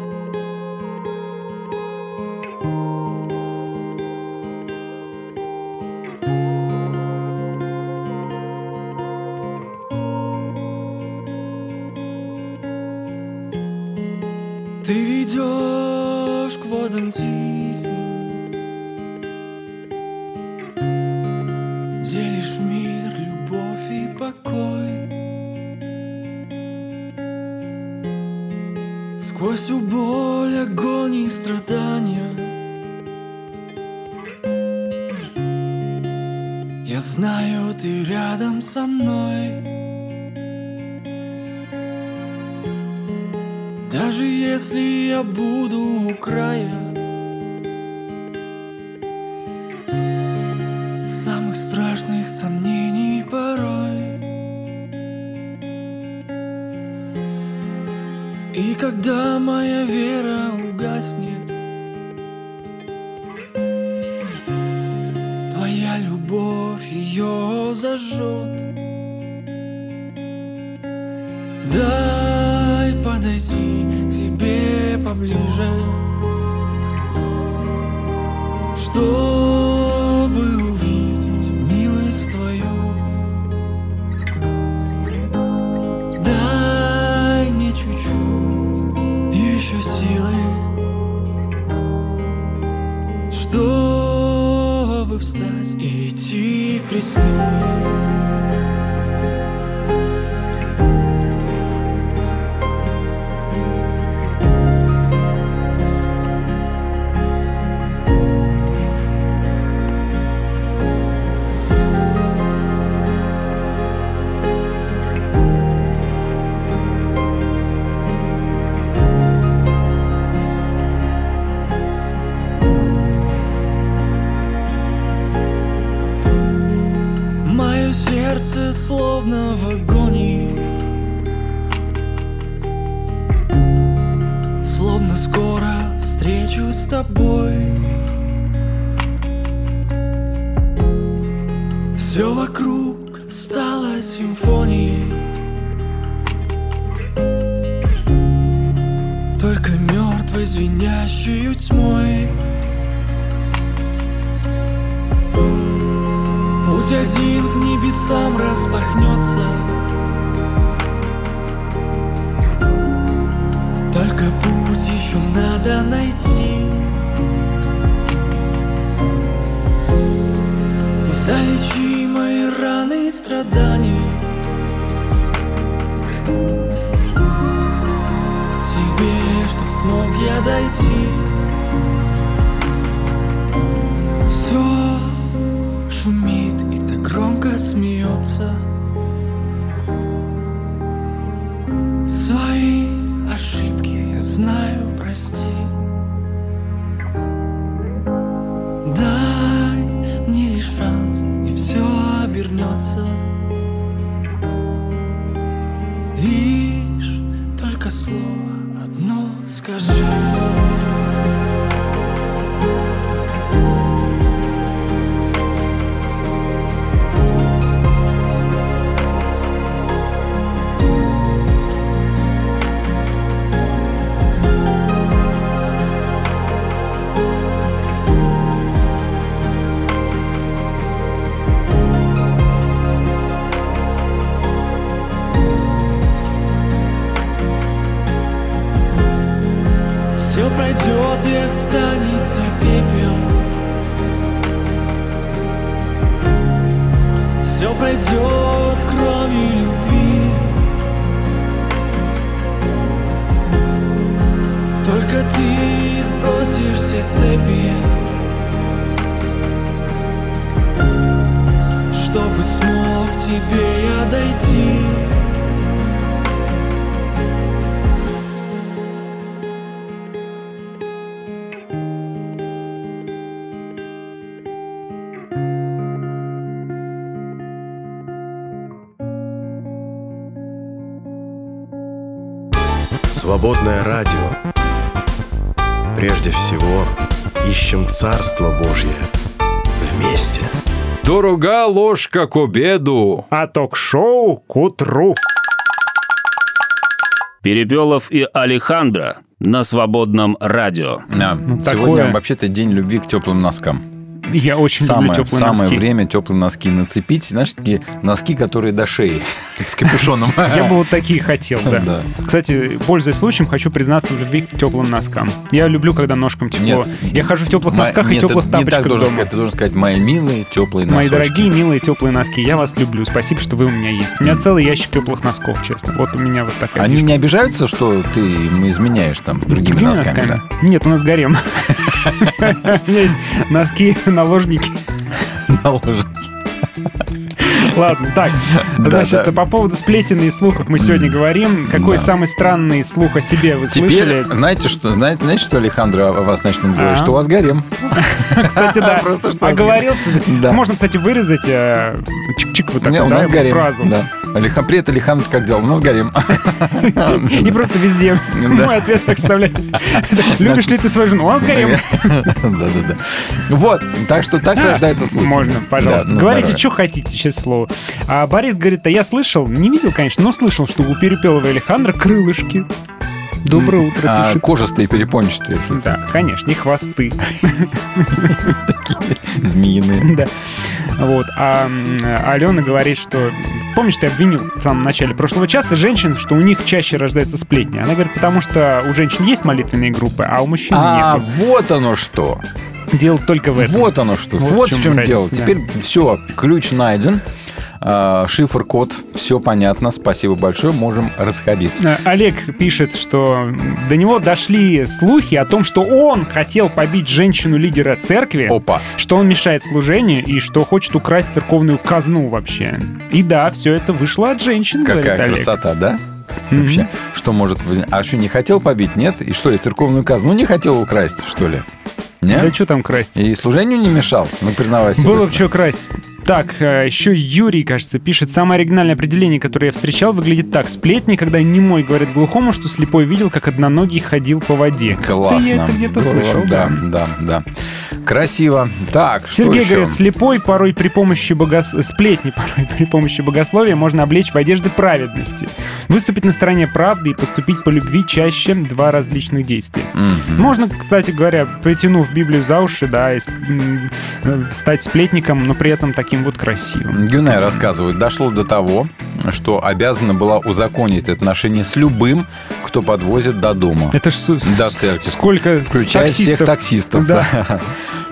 знаю, прости. Дай мне лишь шанс, и все обернется. Свободное радио. Прежде всего, ищем Царство Божье вместе. Дорога ложка к обеду, а ток-шоу к утру. Перепелов и Алехандро на свободном радио. Да. Ну, Сегодня такое... вообще-то день любви к теплым носкам. Я очень самое, люблю теплые самое носки. время теплые носки нацепить. Знаешь, такие носки, которые до шеи с капюшоном. Я бы вот такие хотел, да. Кстати, пользуясь случаем, хочу признаться в любви к теплым носкам. Я люблю, когда ножкам тепло. Я хожу в теплых носках и теплых тапочках дома. Ты должен сказать, мои милые теплые носки. Мои дорогие милые теплые носки, я вас люблю. Спасибо, что вы у меня есть. У меня целый ящик теплых носков, честно. Вот у меня вот такая. Они не обижаются, что ты им изменяешь там другими носками? Нет, у нас горем. Есть носки наложники. Наложники. Ладно, так. Значит, по поводу сплетен и слухов мы сегодня говорим. Какой самый странный слух о себе вы Теперь, слышали? знаете что, знаете, что Александра о вас начнут говорить? А? Что у вас гарем. Кстати, да. Просто что Оговорился. Можно, кстати, вырезать э, чик-чик вот так у нас гарем. фразу. Да. Алиха- Привет, Александр, как дела? У нас гарем. И просто везде мой ответ так вставлять. Любишь ли ты свою жену? У нас гарем. Да-да-да. Вот, так что так А, рождается слух. Можно, пожалуйста. На Говорите, что хотите, сейчас слово. А Борис говорит, а я слышал, не видел, конечно, но слышал, что у Перепелова Алехандра крылышки. Доброе утро, А, пишет. Кожистые, перепончатые. Да, конечно, и хвосты. Змеиные. Да. Вот. А Алена говорит, что... Помнишь, ты обвинил в самом начале прошлого часа женщин, что у них чаще рождаются сплетни. Она говорит, потому что у женщин есть молитвенные группы, а у мужчин А, нет. вот оно что. Дело только в этом. Вот оно что. Вот Вот, в в чем чем дело. да. Теперь все, ключ найден. А, Шифр, код, все понятно. Спасибо большое, можем расходиться. Э, Олег пишет, что до него дошли слухи о том, что он хотел побить женщину-лидера церкви, Опа. что он мешает служению и что хочет украсть церковную казну вообще. И да, все это вышло от женщин, Какая говорит Олег. красота, да? Вообще, что может возникнуть? А что, не хотел побить, нет? И что, я церковную казну не хотел украсть, что ли? Нет? Да что там красть? И служению не мешал? Ну, признавайся Было бы что красть. Так, э, еще Юрий, кажется, пишет. Самое оригинальное определение, которое я встречал, выглядит так. Сплетни, когда немой говорит глухому, что слепой видел, как одноногий ходил по воде. Классно. Ты это где-то слышал, да, да, да. Красиво. Так, что Сергей еще? говорит, слепой порой при помощи богос... сплетни порой при помощи богословия можно облечь в одежды праведности. Выступить на стороне правды и поступить по любви чаще два различных действия. Мгм. Можно, кстати говоря, притянув Библию за уши, да, и э, стать сплетником, но при этом таким вот красивым. Гюнай рассказывает, дошло до того, что обязана была узаконить отношения с любым, кто подвозит до дома. Это ж До церкви. сколько Включая всех таксистов. Да. да.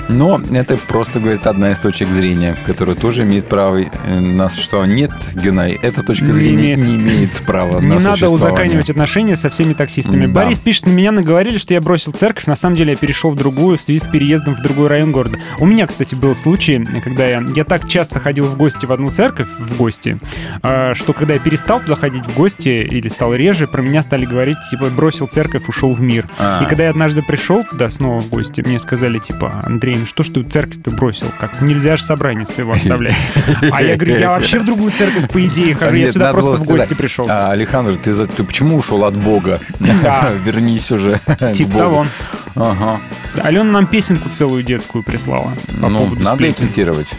Но это просто, говорит, одна из точек зрения, которая тоже имеет право э, на существование. Нет, Гюнай, эта точка Не зрения имеет. не имеет права Не на надо существование. узаканивать отношения со всеми таксистами. Да. Борис пишет, на меня наговорили, что я бросил церковь. На самом деле я перешел в другую в связи с переездом в другой район города. У меня, кстати, был случай, когда я, я так часто ходил в гости в одну церковь, в гости, а, что когда я перестал туда ходить в гости или стал реже, про меня стали говорить, типа, бросил церковь, ушел в мир. А. И когда я однажды пришел туда снова в гости, мне сказали, типа, Андрей, ну что ж ты церковь-то бросил? Как нельзя же собрание своего оставлять. А я говорю, я вообще в другую церковь, по идее, хожу. Я сюда просто в гости пришел. «А, Александр, ты, почему ушел от Бога? Вернись уже Типа того. Ага. Алена нам песенку целую детскую прислала. Ну, надо и цитировать.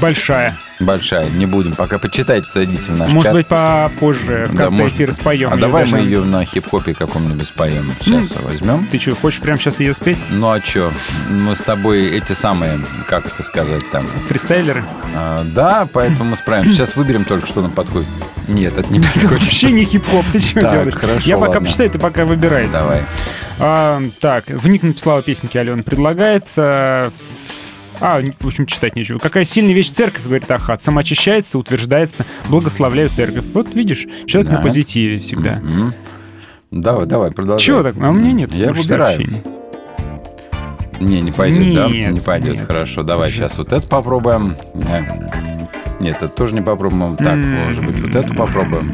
Большая. Большая, не будем. Пока почитайте, зайдите в наш Может чат. быть, попозже, в Да, конце может эфира споем. А давай даже. мы ее на хип-хопе каком-нибудь споем. Сейчас возьмем. Ты что, хочешь прямо сейчас ее спеть? Ну а что? Мы с тобой эти самые, как это сказать там? Фристайлеры? А, да, поэтому мы справимся. Сейчас выберем только, что нам подходит. Нет, это не подходит. Вообще не хип-хоп, ты что делаешь? хорошо, Я пока почитаю, ты пока выбирай. Давай. А, так, вник написала песенки Алена предлагает. а, А, в общем, читать нечего. Какая сильная вещь церковь, говорит Ахат. Самоочищается, утверждается, благословляю церковь. Вот видишь, человек Да. на позитиве всегда. М. Давай, давай, продолжай. Чего так? А у меня нет Я выбираю. сообщений. Не, не пойдет, да? Нет, Не пойдет. нет. Хорошо, давай сейчас вот это попробуем. Нет, это тоже не попробуем. Так, М. может быть, вот эту попробуем.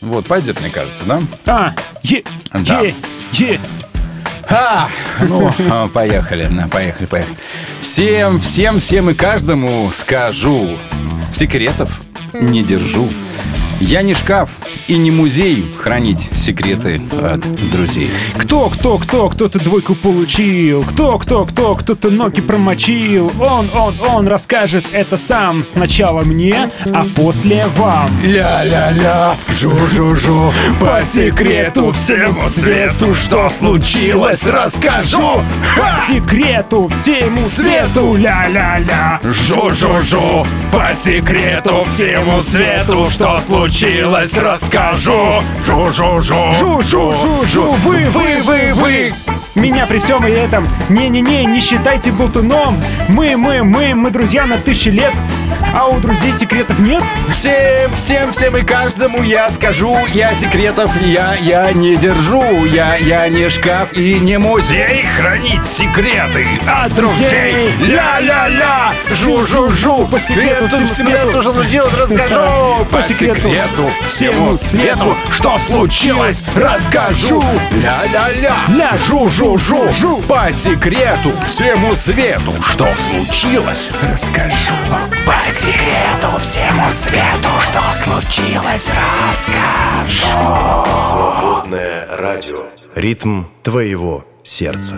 Вот, пойдет, мне кажется, да? А, е, Да. е, е. А, ну, а, поехали, поехали, поехали. Всем, всем, всем и каждому скажу, секретов не держу. Я не шкаф и не музей хранить секреты от друзей. Кто, кто, кто, кто-то двойку получил? Кто, кто, кто, кто-то ноги промочил? Он, он, он расскажет это сам. Сначала мне, а после вам. Ля-ля-ля, жу-жу-жу, по секрету всему свету, что случилось, расскажу. По секрету всему свету, ля-ля-ля. Жу-жу-жу, по секрету всему свету, что случилось, расскажу. Жу-жу-жу, Жу-жу-жу-жу, вы, вы, вы, вы. Меня при всем и этом. Не-не-не, не считайте болтуном. Мы, мы, мы, мы друзья на тысячи лет. А у друзей секретов нет? Всем, всем, всем и каждому я скажу, я секретов я, я не держу, я, я не шкаф и не музей. Хранить секреты от друзей. Ля-ля-ля, жу-жу-жу, По секрету всему свету. что случилось, расскажу. По секрету. всему свету, что случилось, расскажу. Ля-ля-ля, Ля. Жу-жу-жу, по секрету всему свету, что случилось, расскажу. По секрету всему свету, что случилось, расскажу. Свободное радио. Ритм твоего сердца.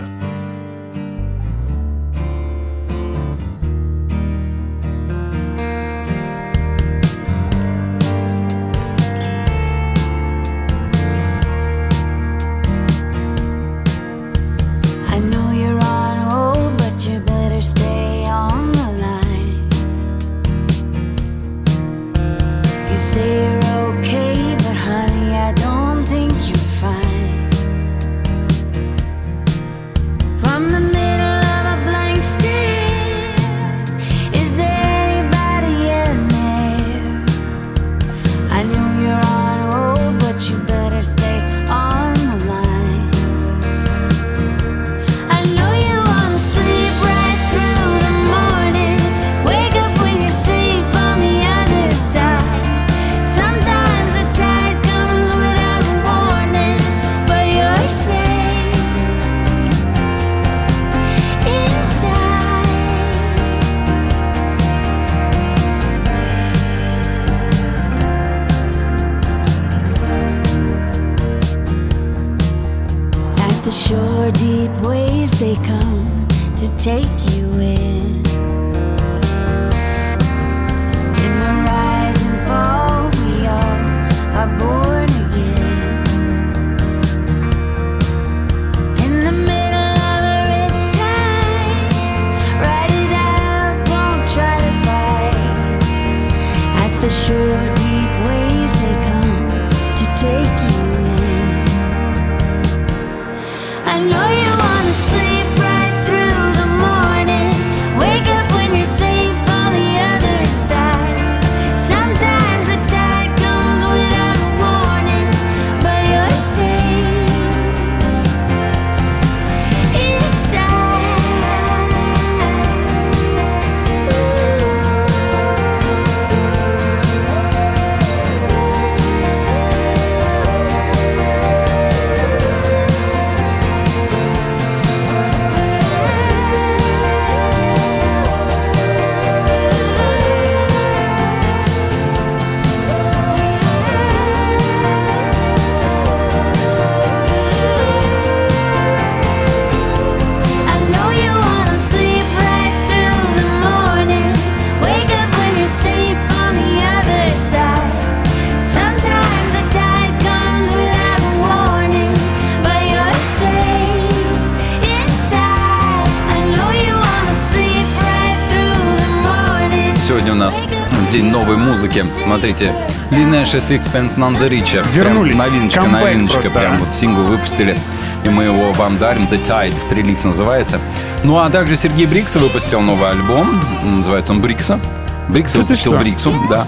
Смотрите, Lineage Sixpence None the Richer. Вернулись. Прям новиночка, Камбэк новиночка. просто, Прям а. вот сингл выпустили. И мы его вам дарим. The Tide. Прилив называется. Ну а также Сергей Брикса выпустил новый альбом. Называется он Брикса. Брикса ты выпустил что? Бриксу, да.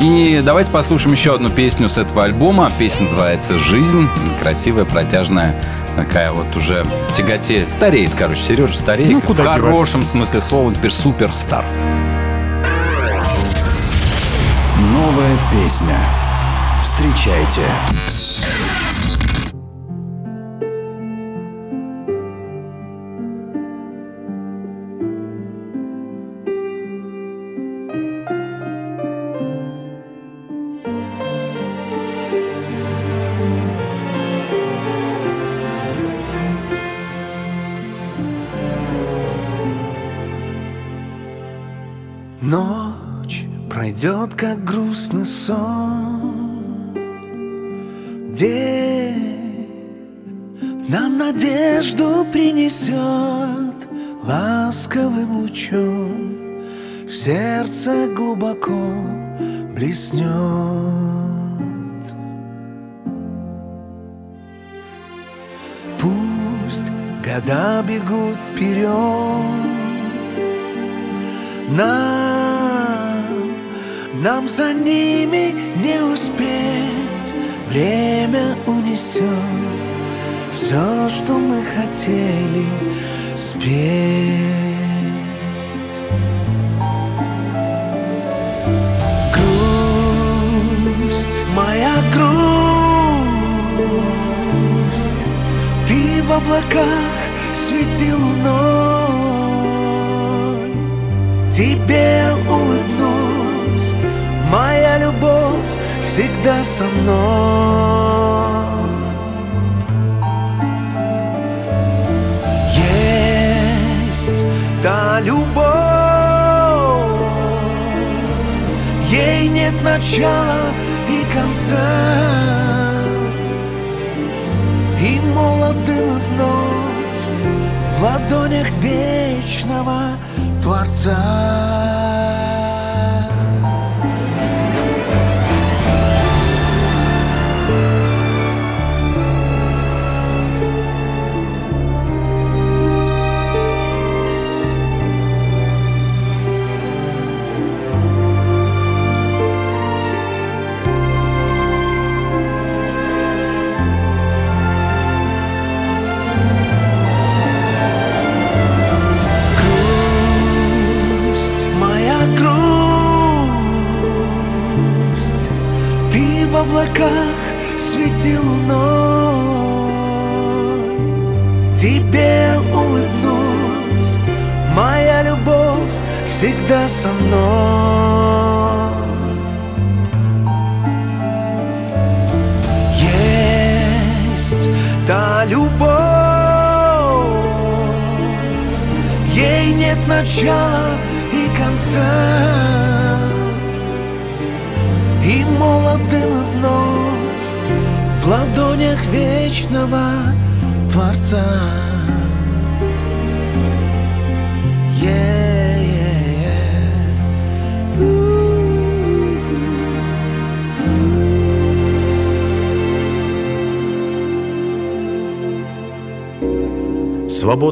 И давайте послушаем еще одну песню с этого альбома. Песня называется «Жизнь». Красивая, протяжная, такая вот уже тяготеет. Стареет, короче, Сережа стареет. Ну, в хорошем смысле слова, он теперь суперстар. Новая песня. Встречайте. Ночь конца И молодым вновь В ладонях вечного Творца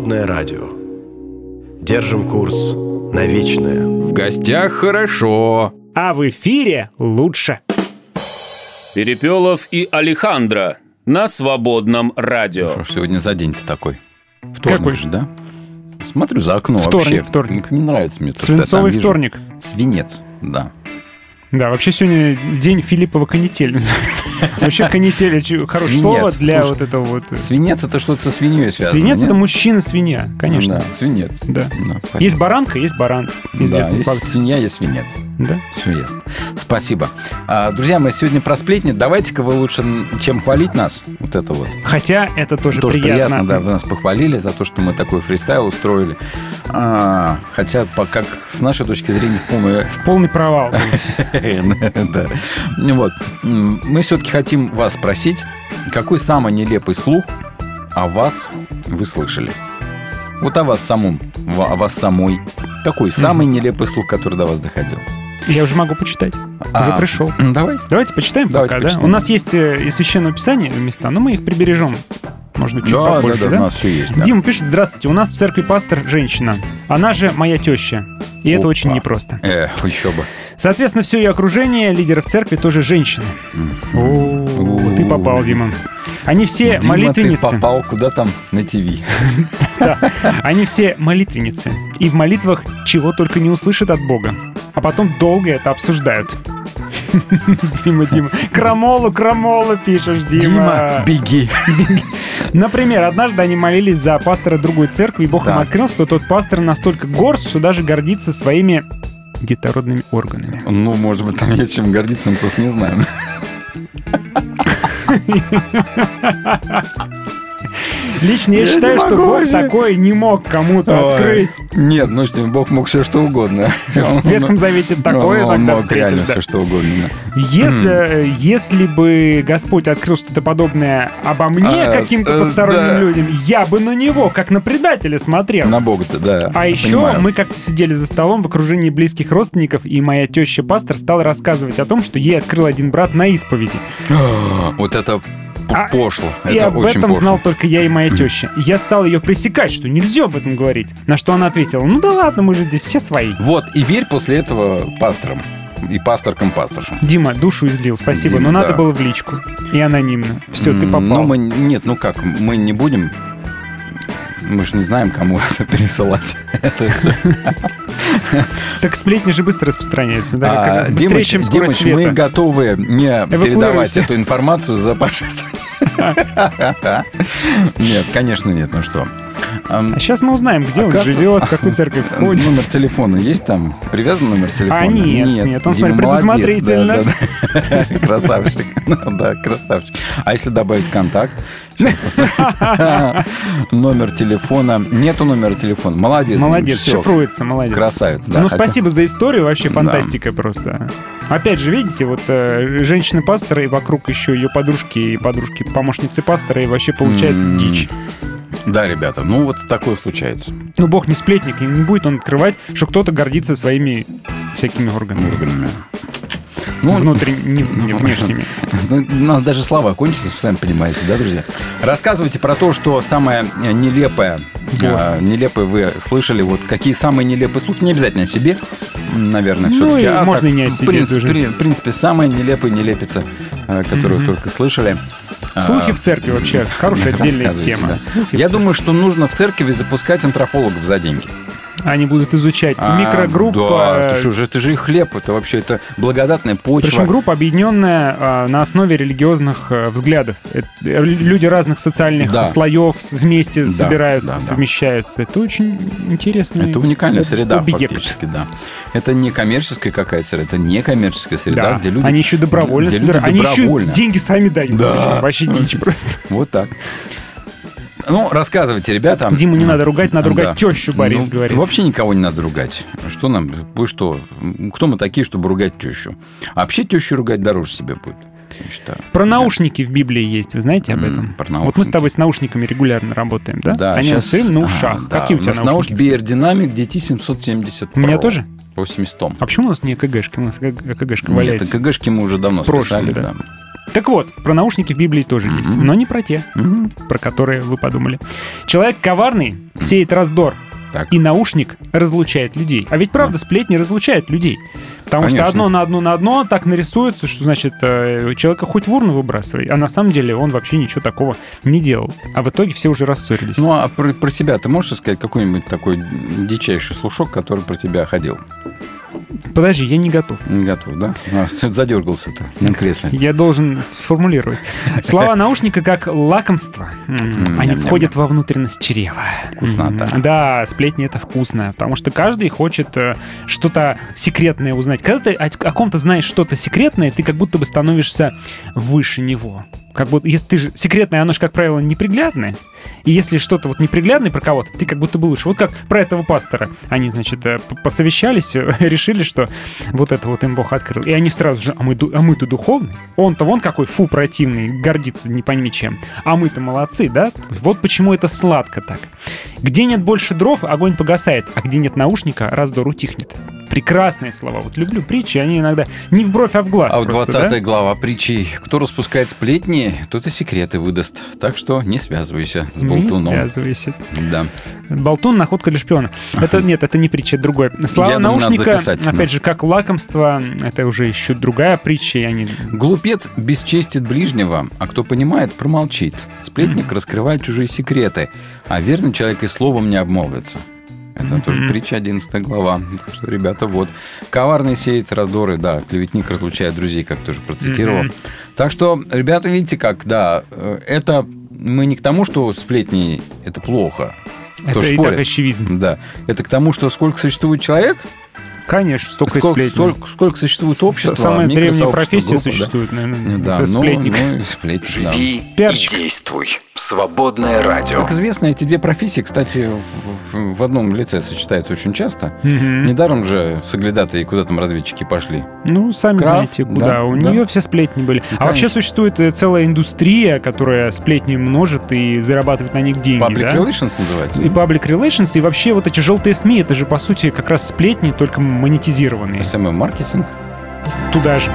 Свободное радио. Держим курс на вечное. В гостях хорошо. А в эфире лучше. Перепелов и Алехандро на свободном радио. Что ж сегодня за день-то такой? Какой? Вторник же, да? Смотрю за окно Вторник, вообще. вторник. Не нравится мне. то, что я там Свинцовый вижу. вторник. Свинец, да. Да, вообще сегодня день Филиппова канитель называется. Вообще канитель хорошее слово для вот этого вот. э, Свинец это что-то со свиньей связано. Свинец это мужчина-свинья, конечно. Да, свинец. Да. Ну. Есть баранка, есть баран. Да, есть свинья, есть свинец. Да. Все ясно. Спасибо. А, друзья, мы сегодня про сплетни. Давайте-ка вы лучше, чем хвалить нас, вот это вот. Хотя это тоже, Тоже приятно. приятно. да, вы нас похвалили за то, что мы такой фристайл устроили. А, хотя, как с нашей точки зрения, полная Полный провал. Да. Вот. Мы все-таки хотим вас спросить, какой самый нелепый слух о вас вы слышали? Вот о вас самом, о вас самой. Какой самый нелепый слух, который до вас доходил? Я уже могу почитать. А, Уже пришел. Давай. Давайте почитаем Давайте пока, да? почитаем. У нас есть э, из священного писания места, но мы их прибережем. Может быть, чуть Да, да, побольше, да, у нас все есть. да. Дима пишет, здравствуйте, у нас в церкви пастор женщина. Она же моя теща. И это Опа. очень непросто. Эх, еще бы. Соответственно, все ее окружение лидеров церкви тоже женщины. О, ты попал, Дима. Они все Дима, молитвенницы. ты попал куда там на ТВ. Да. Они все молитвенницы. И в молитвах чего только не услышат от Бога. А потом долго это обсуждают. Дима, Дима. Крамолу, крамолу пишешь, Дима. Дима, беги. Например, однажды они молились за пастора другой церкви, и Бог им Так. открыл, что тот пастор настолько горд, что даже гордится своими детородными органами. Ну, может быть, там есть чем гордиться, мы просто не знаем. Лично я считаю, что Бог такое не мог кому-то открыть. Нет, ну что, Бог мог все что угодно. В Ветхом Завете такое Он иногда мог реально да. все что угодно. Если, э, если бы Господь открыл что-то подобное обо мне, А, каким-то э, посторонним да. людям, я бы на него, как на предателя, смотрел. На Бога-то, да. А еще понимаю. мы как-то сидели за столом в окружении близких родственников, и моя теща пастор стала рассказывать о том, что ей открыл один брат на исповеди. Вот это А, пошло. и Это об очень этом пошло. знал только я и моя теща. Я стал ее пресекать, что нельзя об этом говорить. На что она ответила, ну да ладно, мы же здесь все свои. Вот, и верь после этого пасторам. И пасторкам-пасторшам. Дима, душу излил, спасибо, Дима, но надо да. было в личку. И анонимно. Все, ты М, попал. Ну, мы, нет, ну как, мы не будем... Мы же не знаем, кому это пересылать. Так сплетни же быстро распространяются. Да, А, Димыч, Димыч, мы готовы не передавать эту информацию за пожертвование. Нет, конечно нет, ну что. А сейчас мы узнаем, где он живет, в какую церковь ходит. Номер телефона есть там? Привязан номер телефона? А, нет, нет, он, Дима, смотри, молодец, предусмотрительно. Красавчик. Ну Да, красавчик. А если добавить контакт? Номер телефона. Нету номера телефона. Молодец. Молодец, шифруется, молодец. Красавец, да. ну, спасибо за историю, вообще фантастика просто. Опять же, видите, вот э, женщины-пастора и вокруг еще ее подружки и подружки-помощницы пастора, и вообще получается дичь. Да, ребята, ну вот такое случается. Ну, бог не сплетник, и не будет он открывать, что кто-то гордится своими всякими органами. Органами. Ну, Внутренними, не ну, внешними. Ну, у нас даже слова кончатся, вы сами понимаете, да, друзья? Рассказывайте про то, что самое э, нелепое, э, нелепое вы слышали, вот какие самые нелепые слухи, не обязательно о себе, наверное, Ну, все-таки. и можно не о в себе принципе, тоже. при- в принципе, самые нелепые нелепица, э, которую Мгм. только слышали. Слухи А, в церкви вообще хорошая отдельная тема. да. Я думаю, что нужно в церкви запускать антропологов за деньги. Они будут изучать А, микрогруппа. Да, это, что же, это же и хлеб, это вообще это благодатная почва. Причем группа, объединенная а, на основе религиозных а, взглядов. Э, люди разных социальных Да. слоев вместе Да, собираются, да, да. совмещаются. Это очень интересно. Это уникальная среда, объект. фактически, да. Это не коммерческая какая-то среда, это не коммерческая среда, Да. где люди... Они еще добровольно где люди собирают. Они еще деньги сами дают. Да. Вообще дичь просто. Вот так. Ну, рассказывайте, ребята. Диму не надо ругать, надо ругать Да. тещу, Борис Ну, говорит. Вообще никого не надо ругать. Что нам, вы что, кто мы такие, чтобы ругать тещу? А вообще тещу ругать дороже себе будет, считаю. Про наушники в Библии есть, вы знаете об этом? про Вот мы с тобой с наушниками регулярно работаем, да? Да, Они сейчас... на а, ушах. да, Какие у тебя нас наушники? наушники BR Dynamic DT770 У меня Pro. тоже? 80 том. А почему у нас не КГшки? У нас КГшка Нет, валяется. КГшки мы уже давно прошлом, списали, да. да. Так вот, про наушники в Библии тоже есть, но не про те, про которые вы подумали. Человек коварный сеет раздор, и наушник разлучает людей. А ведь правда сплетни разлучают людей. Потому что Конечно. одно на одно на одно так нарисуется, что значит э, человека хоть в урну выбрасывай, а на самом деле он вообще ничего такого не делал. А в итоге все уже рассорились. Ну, а про, про себя ты можешь сказать какой-нибудь такой дичайший слушок, который про тебя ходил? Подожди, я не готов. Не готов, да? А, задергался-то на кресле. Я должен сформулировать. Слова наушника как лакомство. Они входят во внутренность чрева. Вкуснота. Да, сплетни это вкусно, потому что каждый хочет э, что-то секретное узнать. Когда ты о ком-то знаешь что-то секретное, ты как будто бы становишься выше него. Как будто, если ты же секретное, оно же, как правило, неприглядное. И если что-то вот неприглядное про кого-то, ты как будто бы выше. Вот как про этого пастора. Они, значит, э, посовещались, э, решили, что вот это вот им Бог открыл. И они сразу же, а, мы, а мы-то духовный. Он-то вон какой фу противный, гордится не пойми чем. А мы-то молодцы, да? Вот почему это сладко так. Где нет больше дров, огонь погасает, а где нет наушника, раздор утихнет. Прекрасные слова. Вот люблю притчи, они иногда не в бровь, а в глаз. А вот просто, 20 да? глава притчи. Кто распускает сплетни, тот и секреты выдаст. Так что не связывайся с Не болтуном. связывайся. Да. Болтун, находка для шпиона. Это нет, это не притча, это другое. Слова Я думаю, наушника, да. опять же, как лакомство, это уже еще другая притча, и они Глупец бесчестит ближнего, а кто понимает, промолчит. Сплетник раскрывает чужие секреты, а верный человек и словом не обмолвится. Это тоже притча, 11 глава. Так что, ребята, вот. Коварный сеет раздоры, да, клеветник разлучает друзей, как тоже процитировал. Мгм. Так что, ребята, видите как, да, э, это мы не к тому, что сплетни – это плохо. Это Тоже и так спорят. очевидно. Да. Это к тому, что сколько существует человек, Конечно, столько сколько, сплетен. сколько, сколько существует общество, Самая древняя профессия группа, да. существует, наверное. Да, это ну, сплетник. ну и сплетни, да. Живи Пиарщик. и действуй. Свободное радио. Как известно, эти две профессии, кстати, в, в одном лице сочетаются очень часто. Угу. Недаром же соглядатые куда там разведчики пошли. Ну, сами Краф, знаете, куда. Да, У да. нее все сплетни были. Конечно. А вообще существует э, целая индустрия, которая сплетни множит и зарабатывает на них деньги. Public да? Relations называется. И Public Relations, и вообще вот эти желтые СМИ, это же, по сути, как раз сплетни, только монетизированные. А SMM-маркетинг? Туда же.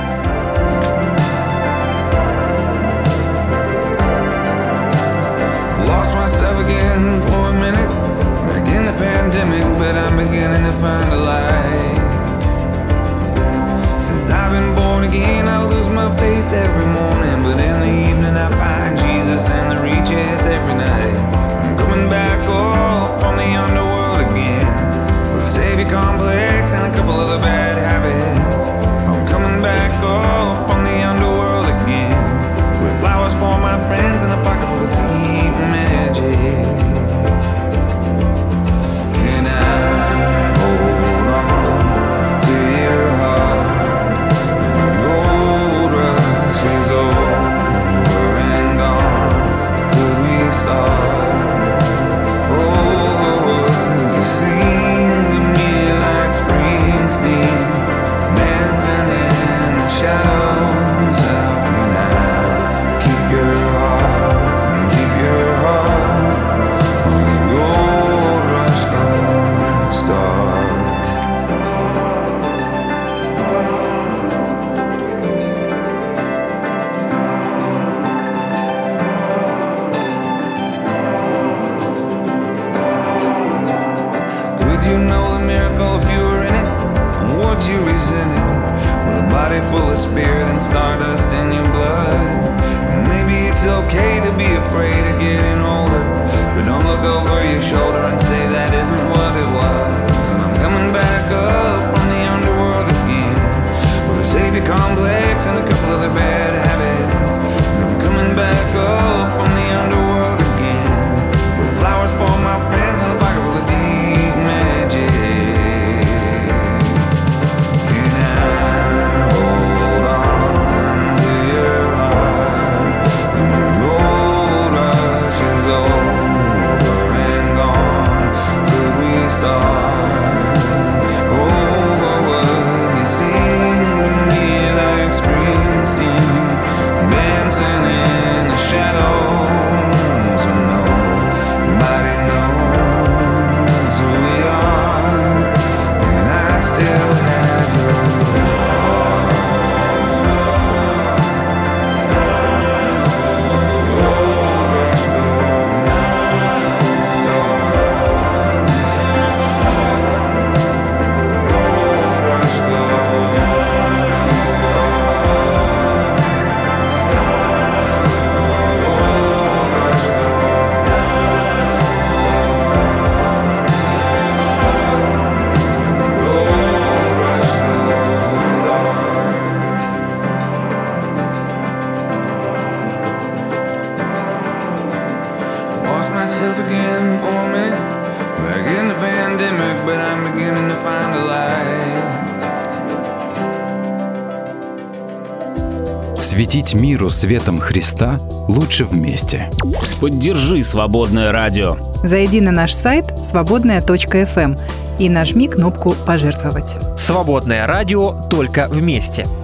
светом Христа лучше вместе. Поддержи «Свободное радио». Зайди на наш сайт свободная.фм эм и нажми кнопку «Пожертвовать». «Свободное радио» только вместе –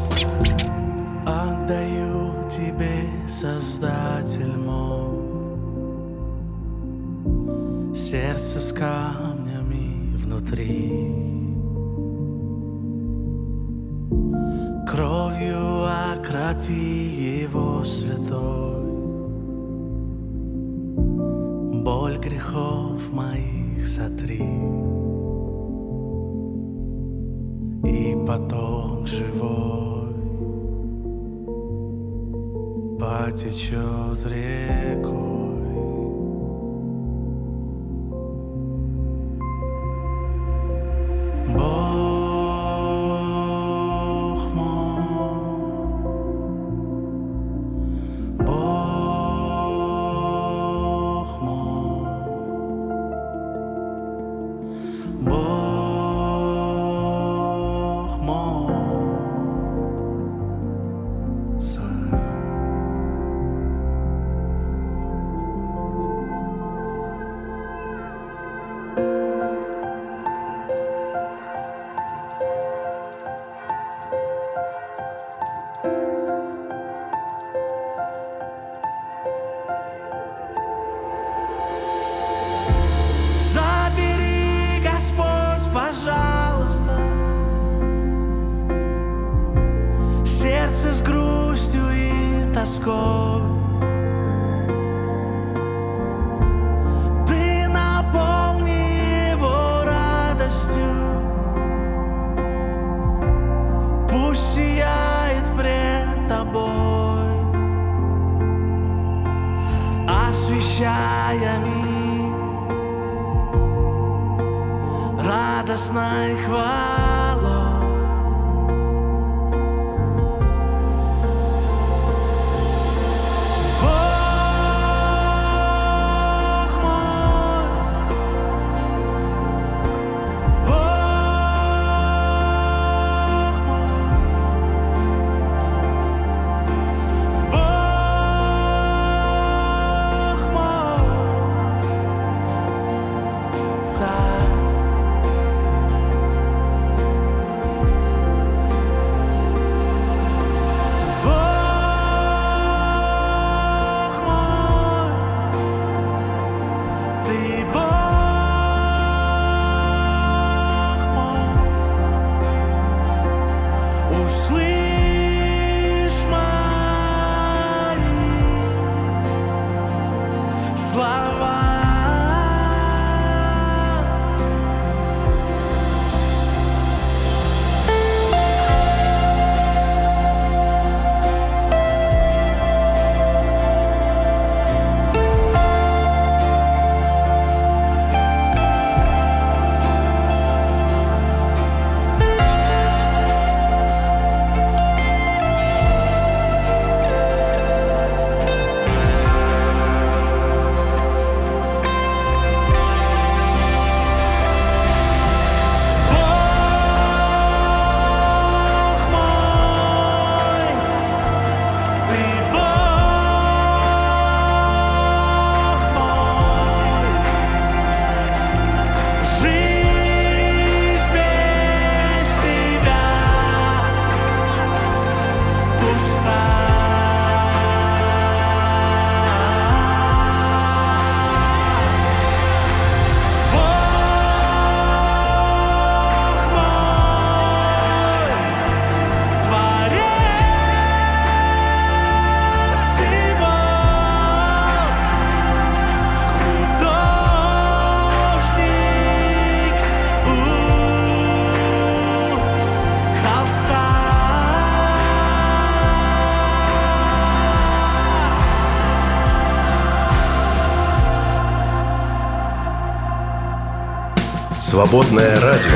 Свободное радио.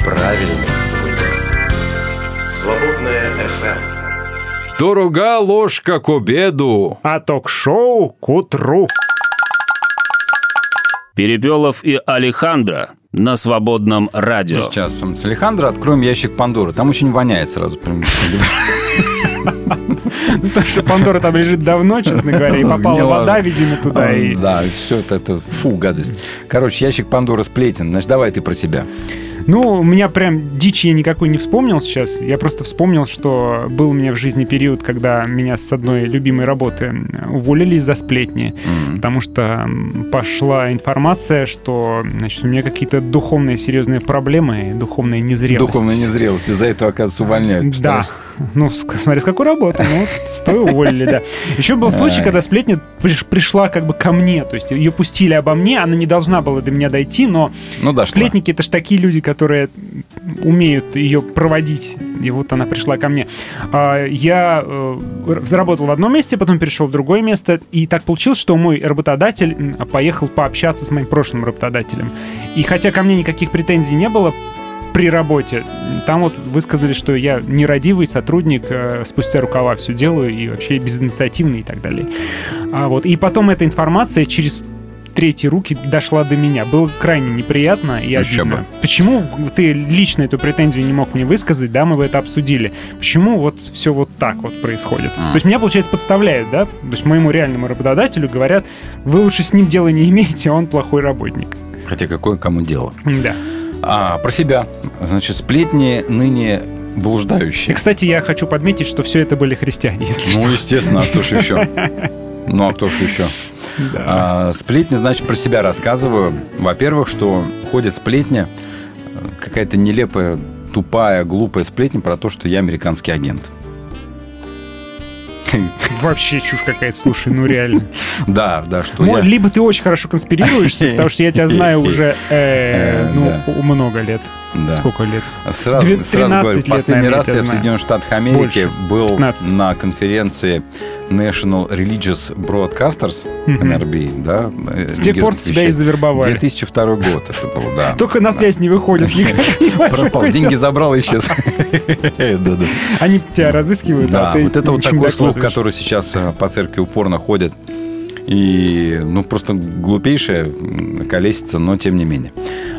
Правильный выбор. Свободное FM. Дорога ложка к обеду. А ток-шоу к утру. Перепелов и Алехандро на свободном радио. Мы сейчас с Алехандро откроем ящик Пандоры. Там очень воняет сразу. прям. Так что Пандора там лежит давно, честно говоря, и попала вода, видимо, туда. И... Да, все это, это, фу, гадость. Короче, ящик Пандоры сплетен. Значит, давай ты про себя. Ну, у меня прям дичи я никакой не вспомнил сейчас. Я просто вспомнил, что был у меня в жизни период, когда меня с одной любимой работы уволили из-за сплетни. Потому что пошла информация, что значит, у меня какие-то духовные серьезные проблемы, духовная незрелость. Духовная незрелость. Из-за этого, оказывается, увольняют. Да. Ну, смотри, с какой работы. Ну, с той уволили, да. Еще был случай, Ай. когда сплетня приш- пришла как бы ко мне. То есть ее пустили обо мне, она не должна была до меня дойти, но Ну, сплетники это ж такие люди, которые умеют ее проводить. И вот она пришла ко мне. А, Я э, заработал в одном месте, потом перешел в другое место. И так получилось, что мой работодатель поехал пообщаться с моим прошлым работодателем. И хотя ко мне никаких претензий не было, при работе. Там вот высказали, что я нерадивый сотрудник, э, спустя рукава все делаю и вообще безинициативный и так далее. А вот, и потом эта информация через третьи руки дошла до меня. Было крайне неприятно и обидно. бы. Почему ты лично эту претензию не мог мне высказать, да, мы бы это обсудили. Почему вот все вот так вот происходит? То есть меня, получается, подставляют, да? То есть моему реальному работодателю говорят, вы лучше с ним дела не имеете, он плохой работник. Хотя какое кому дело? Да. А, про себя. Значит, сплетни ныне И, блуждающие. кстати, я хочу подметить, что все это были христиане, если Ну, что. естественно, а кто ж еще? Ну, а кто ж еще? Да. А, сплетни, значит, про себя рассказываю. Во-первых, что ходит сплетня, э, какая-то нелепая, тупая, глупая сплетня про то, что я американский агент. Вообще чушь какая-то, слушай, ну реально. Да, да, что я... Либо ты очень хорошо конспирируешься, потому что я тебя знаю уже э, ну, много лет. Да. Сколько лет? Сразу, Две- сразу 13 говорю, лет, последний наверное, раз я в. Соединенных Штатах Америки Больше. был 15. на конференции National Religious Broadcasters, Мгм. NRB, да. С тех пор тебя и завербовали. 2002 год это был, да. Только на связь не выходит. Пропал, деньги забрал и исчез. Они тебя разыскивают, а Да, вот это вот такой слух, который сейчас э, по церкви упорно ходит. И, ну, просто глупейшая колесица, но тем не менее.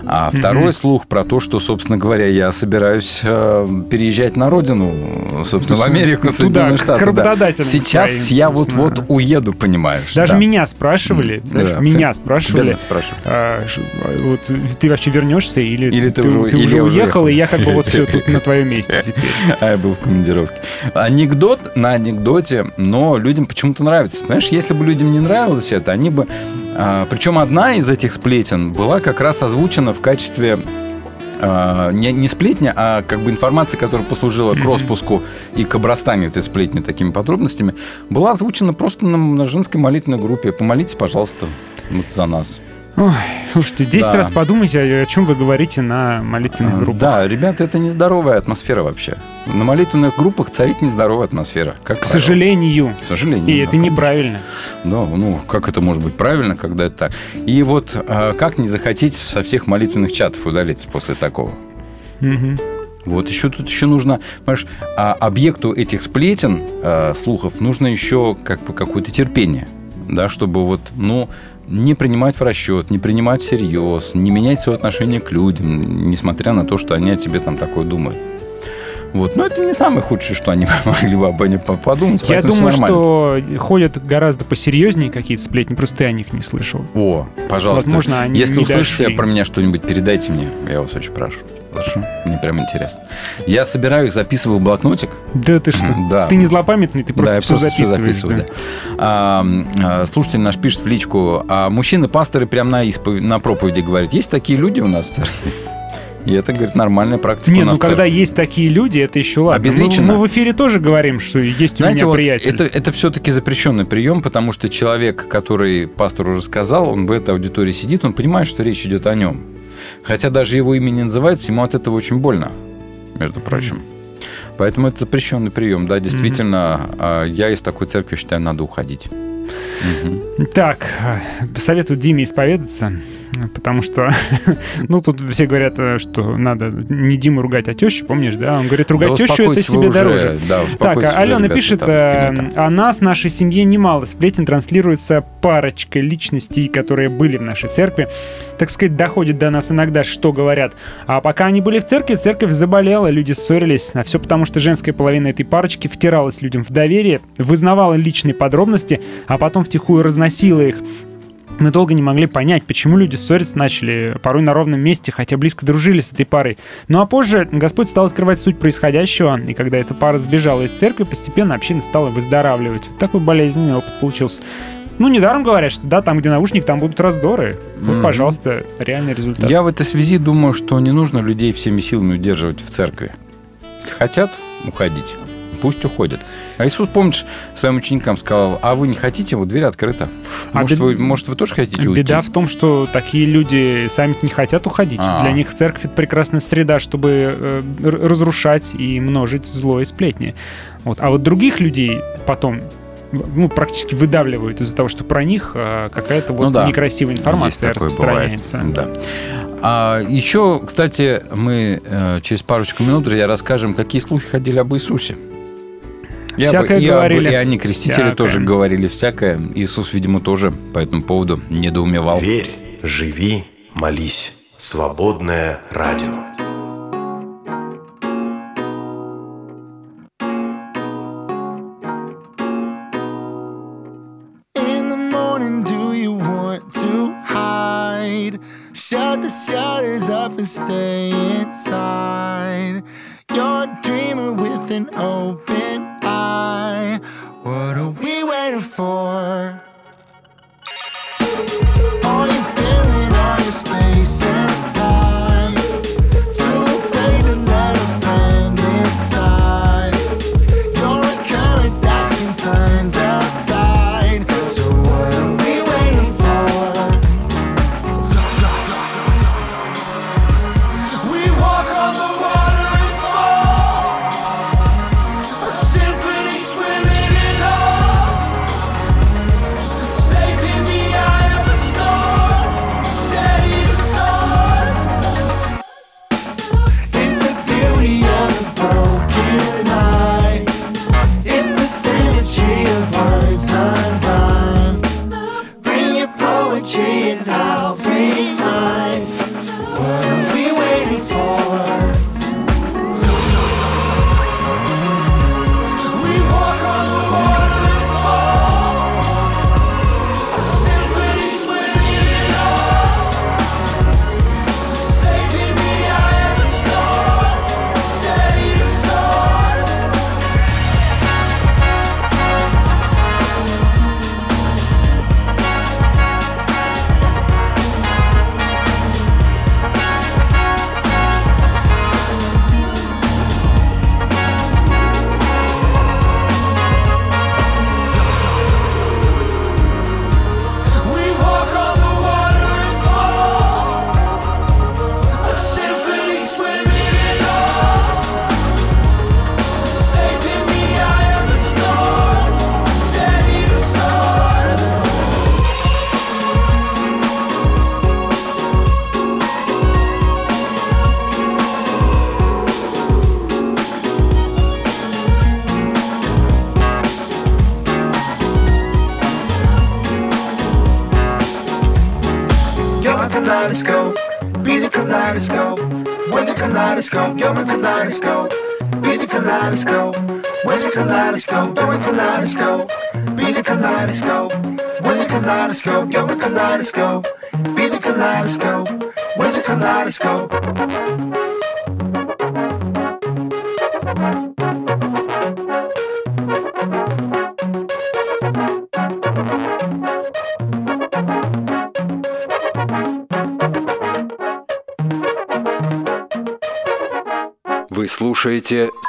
А второй слух про то, что, собственно говоря, я собираюсь э, переезжать на родину, собственно, в Америку, к Соединенные Штаты. да. Сейчас своим, я вот-вот уеду, понимаешь. Даже да. меня спрашивали, знаешь, да, меня спрашивали, спрашивали. а, вот ты вообще вернешься или, Или ты уже- ты или уже уехал, уехал. и я как бы вот все тут на твоем месте теперь. А я был в командировке. Анекдот на анекдоте, но людям почему-то нравится. Понимаешь, если бы людям не нравилось это, они бы... а, причем одна из этих сплетен была как раз озвучена в качестве а, не, не сплетня, а как бы информация, которая послужила к распуску и к обрастанию этой сплетни такими подробностями, была озвучена просто на, на женской молитвенной группе. Помолитесь, пожалуйста, вот за нас. Ой, слушайте, 10 Да. раз подумайте, о, чем вы говорите на молитвенных группах. Да, ребята, это нездоровая атмосфера вообще. На молитвенных группах царит нездоровая атмосфера. Как К правило. сожалению. К сожалению. И да, это конечно. неправильно. Да, ну как это может быть правильно, когда это так? И вот а, как не захотеть со всех молитвенных чатов удалиться после такого? Мгм. Вот еще тут еще нужно, понимаешь, а, объекту этих сплетен, а, слухов, нужно еще как бы какое-то терпение, да, чтобы вот, ну, не принимать в расчет, не принимать всерьез, не менять свое отношение к людям, несмотря на то, что они о тебе там такое думают. Вот, но это не самое худшее, что они могли бы об этом подумать. Я думаю, что ходят гораздо посерьезнее какие-то сплетни, просто ты о них не слышал. О, пожалуйста. Возможно, они Если услышите дошли. про меня что-нибудь, передайте мне. Я вас очень прошу. Хорошо? Мне прям интересно. Я собираюсь, записываю блокнотик. Да ты что? Да. Ты не злопамятный, ты просто да, все просто записываешь. записываю, да. да. А, слушатель наш пишет в личку, а мужчины-пасторы прям на, испов- на проповеди говорят, есть такие люди у нас в церкви? И это, говорит, нормальная практика Не, у ну когда есть такие люди, это еще ладно. Обезличенно. Мы, мы в эфире тоже говорим, что есть у Знаете, меня вот приятель. это, это все-таки запрещенный прием, потому что человек, который пастору рассказал, он в этой аудитории сидит, он понимает, что речь идет о нем. Хотя даже его имя не называется, ему от этого очень больно, между прочим. Поэтому это запрещенный прием. Да, действительно, а, я из такой церкви считаю, надо уходить. Мгм. Так, советую Диме исповедаться, потому что, ну, тут все говорят, э, что надо не Диму ругать, а тещу, помнишь, да? Он говорит, ругать Да тещу это себе уже, дороже. да, так, а уже, Алена ребята, пишет, там, э, о нас, нашей семье немало сплетен транслируется парочкой личностей, которые были в нашей церкви. Так сказать, доходит до нас иногда, что говорят. А пока они были в церкви, церковь заболела, люди ссорились. А все потому, что женская половина этой парочки втиралась людям в доверие, вызнавала личные подробности, а потом втихую разносила их. Мы долго не могли понять, почему люди ссориться начали, порой на ровном месте, хотя близко дружили с этой парой. Ну а позже Господь стал открывать суть происходящего, и когда эта пара сбежала из церкви, постепенно община стала выздоравливать. Такой болезненный опыт получился. Ну, недаром говорят, что да, там, где наушник, там будут раздоры. Вот, Мгм. пожалуйста, реальный результат. Я в этой связи думаю, что не нужно людей всеми силами удерживать в церкви. Если хотят уходить, пусть уходят. А Иисус, помнишь, своим ученикам сказал, а вы не хотите, вот дверь открыта. А Может, бед- вы, может вы тоже хотите уйти? Беда в том, что такие люди сами не хотят уходить. А. Для них церковь это прекрасная среда, чтобы э, разрушать и множить зло и сплетни. Вот. А вот других людей потом ну, практически выдавливают из-за того, что про них э, какая-то вот Ну да. некрасивая информация Есть распространяется. бывает, Да. А еще, кстати, мы э, через парочку минут, друзья, расскажем, какие слухи ходили об Иисусе. И, об- Всякое об- говорили. и они, крестители, Всякое. тоже говорили всякое. Иисус, видимо, тоже по этому поводу недоумевал. Верь, живи, молись. Свободное радио. In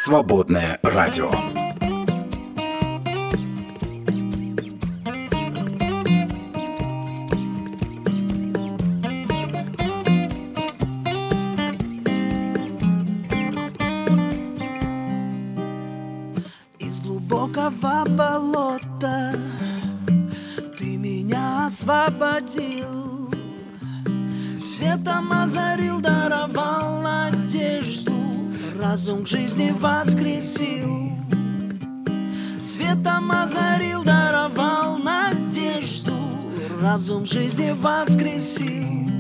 «Свободное радио». Из глубокого болота Ты меня освободил Светом озарил, надежду Разум к жизни воскресил. Светом озарил, даровал надежду. Разум к жизни воскресил.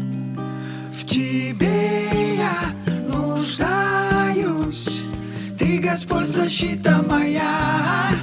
В тебе я нуждаюсь. Ты, Господь, защита моя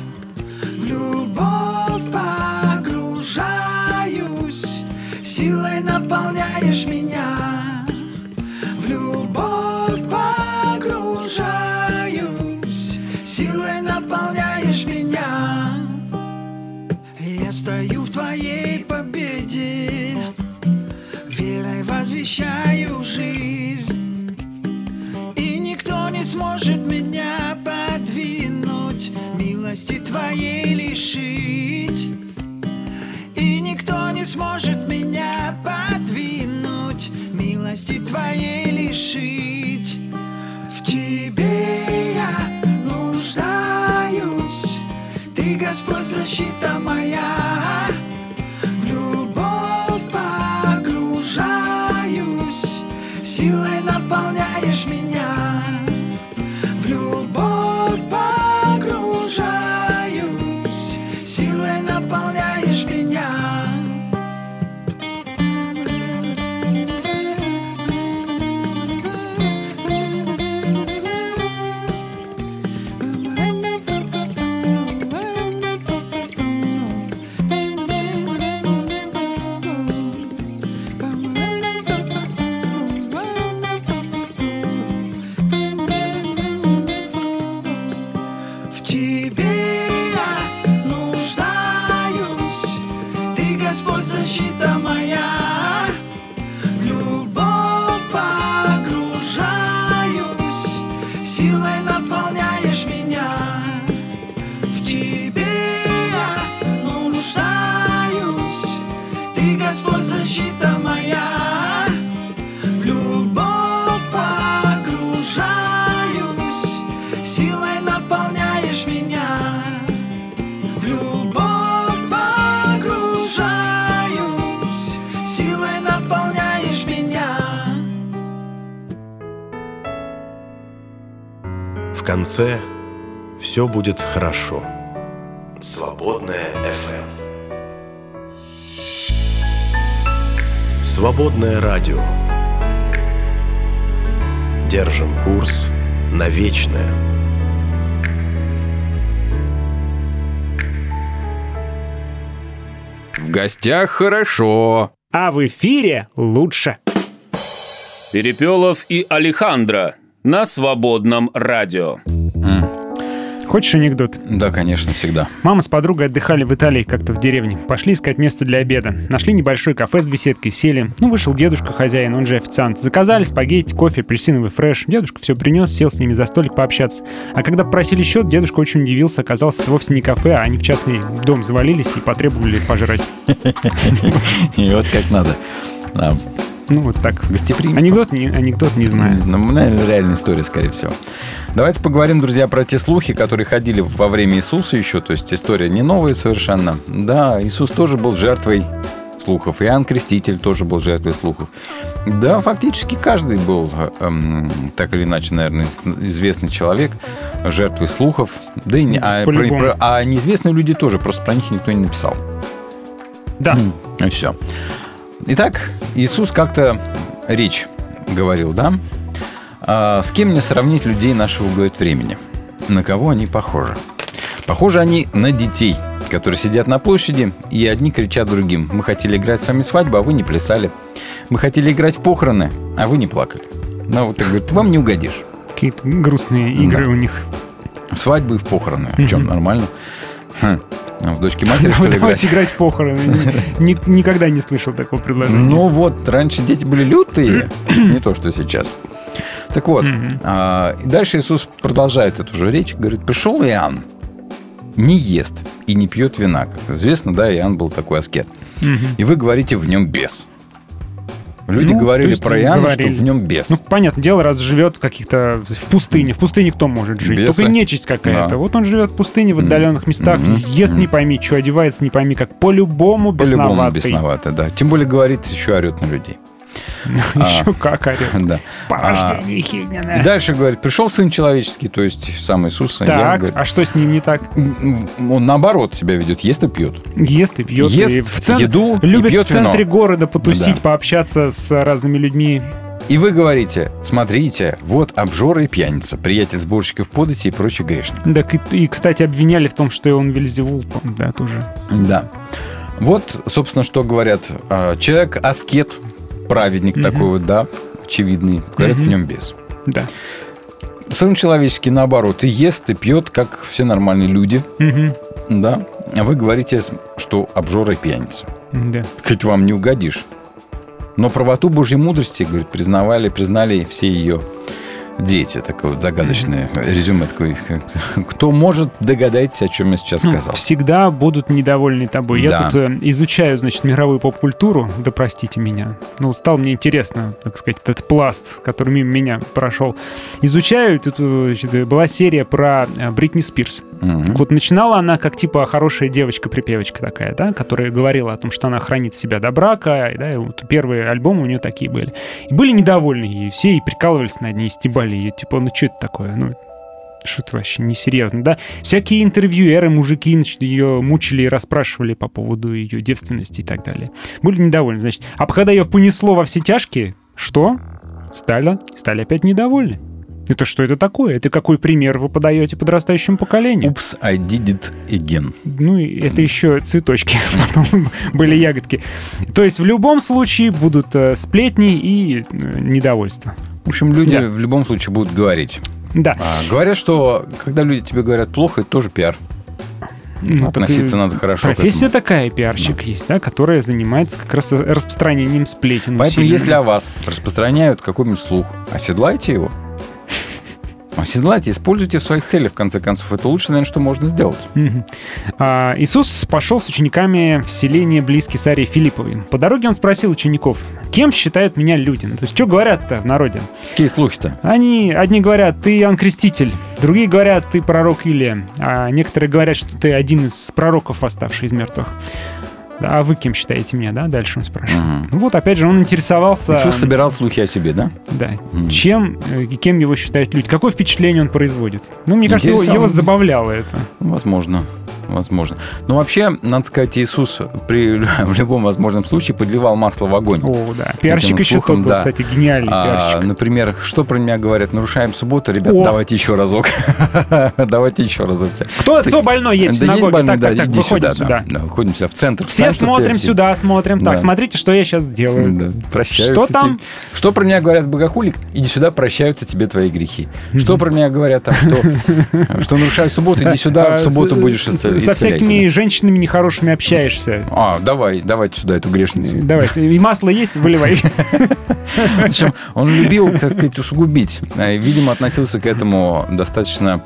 все будет хорошо. Свободная FM. Свободное радио. Держим курс на вечное. В гостях хорошо. А в эфире лучше. Перепелов и Алехандро на свободном радио. Хочешь анекдот? Да, конечно, всегда. Мама с подругой отдыхали в Италии как-то в деревне. Пошли искать место для обеда. Нашли небольшое кафе с беседкой, сели. Ну, вышел дедушка хозяин, он же официант. Заказали спагетти, кофе, апельсиновый фреш. Дедушка все принес, сел с ними за столик пообщаться. А когда попросили счет, дедушка очень удивился. Оказалось, это вовсе не кафе, а они в частный дом завалились и потребовали пожрать. И вот как надо. Ну, вот так. Гостеприимство. Анекдот не, анекдот не знаю. Не знаю, наверное, реальная история, скорее всего. Давайте поговорим, друзья, про те слухи, которые ходили во время Иисуса еще. То есть история не новая совершенно. Да, Иисус тоже был жертвой слухов. Иоанн Креститель тоже был жертвой слухов. Да, фактически каждый был, эм, так или иначе, наверное, известный человек жертвой слухов. Да и не, а, про- про- а неизвестные люди тоже, просто про них никто не написал. Да. И все. Итак, Иисус как-то речь говорил, да? А, с кем мне сравнить людей нашего, говорит, времени? На кого они похожи? Похожи они на детей, которые сидят на площади, и одни кричат другим. Мы хотели играть с вами свадьбу, а вы не плясали. Мы хотели играть в похороны, а вы не плакали. Ну, вот, так говорит, вам не угодишь. Какие-то грустные игры у них. Свадьбы и в похороны. В чем, нормально? Хм. А В дочке матери, что ли, играть? играть в похороны. Ни- Никогда не слышал такого предложения. Ну вот, раньше дети были лютые, не то, что сейчас. Так вот, а, дальше Иисус продолжает эту же речь, говорит, пришел Иоанн, не ест и не пьет вина. Как известно, да, Иоанн был такой аскет. И вы говорите, в нем бес. Люди Ну, говорили про Иоанна, говорили. что в нем бес. Ну, понятное дело, раз живет в каких-то... В пустыне. В пустыне кто может жить? Бесы. Только нечисть какая-то. Да. Вот он живет в пустыне, в отдаленных местах, Мгм. ест не пойми, что одевается не пойми как. По-любому По-любому бесноватый. да. Тем более говорит, еще орет на людей. Еще как орет. Да. А, И дальше говорит, пришел Сын Человеческий, то есть сам Иисус. Так, а что с ним не так? Он наоборот себя ведет, ест и пьет. Ест и пьет. Ест в еду Любит в центре города потусить, пообщаться с разными людьми. И вы говорите, смотрите, вот обжора и пьяница, приятель сборщиков подати и прочих грешников. Так и, и, кстати, обвиняли в том, что он Вельзевул, да, тоже. Да. Вот, собственно, что говорят. А, Человек аскет, праведник Мгм. такой вот, да, очевидный. Говорят, Мгм. в нем без. Да. Сын человеческий, наоборот, и ест, и пьет, как все нормальные люди. Мгм. Да. А вы говорите, что обжора и пьяница. Да. Хоть вам не угодишь. Но правоту Божьей мудрости, говорит, признавали, признали все ее дети. Такое вот загадочное резюме. Такое, кто может догадаться, о чем я сейчас Ну, сказал? всегда будут недовольны тобой. Я Да. тут э, изучаю, значит, мировую поп-культуру, да простите меня. Ну, стало мне интересно, так сказать, этот пласт, который мимо меня прошел. Изучаю, тут э, значит, была серия про э, Бритни Спирс. Так вот, начинала она как типа хорошая девочка-припевочка такая, да, которая говорила о том, что она хранит себя до брака, да, и вот первые альбомы у нее такие были. И были недовольны ей, все и прикалывались над ней, стебали ее, типа, ну что это такое, ну что это вообще несерьезно, да? Всякие интервьюеры, мужики, значит, ее мучили и расспрашивали по поводу ее девственности и так далее. Были недовольны, значит. А когда ее понесло во все тяжкие, что? Стали, стали опять недовольны. Это что это такое? Это какой пример вы подаете подрастающему поколению? Упс, I did it again. Ну, это еще цветочки, потом были ягодки. То есть в любом случае будут э, сплетни и э, недовольство. В общем, люди Да. в любом случае будут говорить. Да. А, говорят, что когда люди тебе говорят плохо, это тоже пиар. Ну, Относиться надо хорошо Профессия такая, пиарщик есть, да, которая занимается как раз распространением сплетен. Поэтому, усиленно. если о вас распространяют какой-нибудь слух, оседлайте его. Оседлайте, используйте в своих целях, в конце концов. Это лучшее, наверное, что можно сделать. Мгм. А, Иисус пошел с учениками в селение близ Кесарии Филипповой. По дороге он спросил учеников, кем считают меня люди? Ну, То есть, что говорят-то в народе? Какие слухи-то? Они, одни говорят, ты Иоанн Креститель, другие говорят, ты пророк Илия, а некоторые говорят, что ты один из пророков, восставший из мертвых. Да, А вы кем считаете меня, да? Дальше он спрашивает. Ну вот, опять же, он интересовался... Иисус собирал слухи о себе, да? Да. Чем э, и кем его считают люди? Какое впечатление он производит? Ну, мне кажется, его, его забавляло это. Возможно. Возможно. Но вообще, надо сказать, Иисус при в любом возможном случае подливал масло в огонь. О, да. Пиарщик Этим еще тот слухам, был, да. кстати, гениальный А, пиарщик. например, что про меня говорят? Нарушаем субботу, ребят, О. давайте еще разок. давайте еще разок. Кто, кто больной есть в Да есть синагоге? больной, да, иди сюда. сюда. Да, да, выходим сюда в центр. Все смотрим сюда, смотрим. Так, смотрите, что я сейчас сделаю. Да, прощаются Что там? Что про меня говорят богохулик? Иди сюда, прощаются тебе твои грехи. Что про меня говорят что, что нарушаю субботу, иди сюда, А, в субботу с- будешь с- исцел- Со всякими женщинами нехорошими общаешься. А, давай, давайте сюда эту грешницу. Давайте. И масло есть, выливай. Причем он любил, так сказать, усугубить. А, Видимо, относился к этому достаточно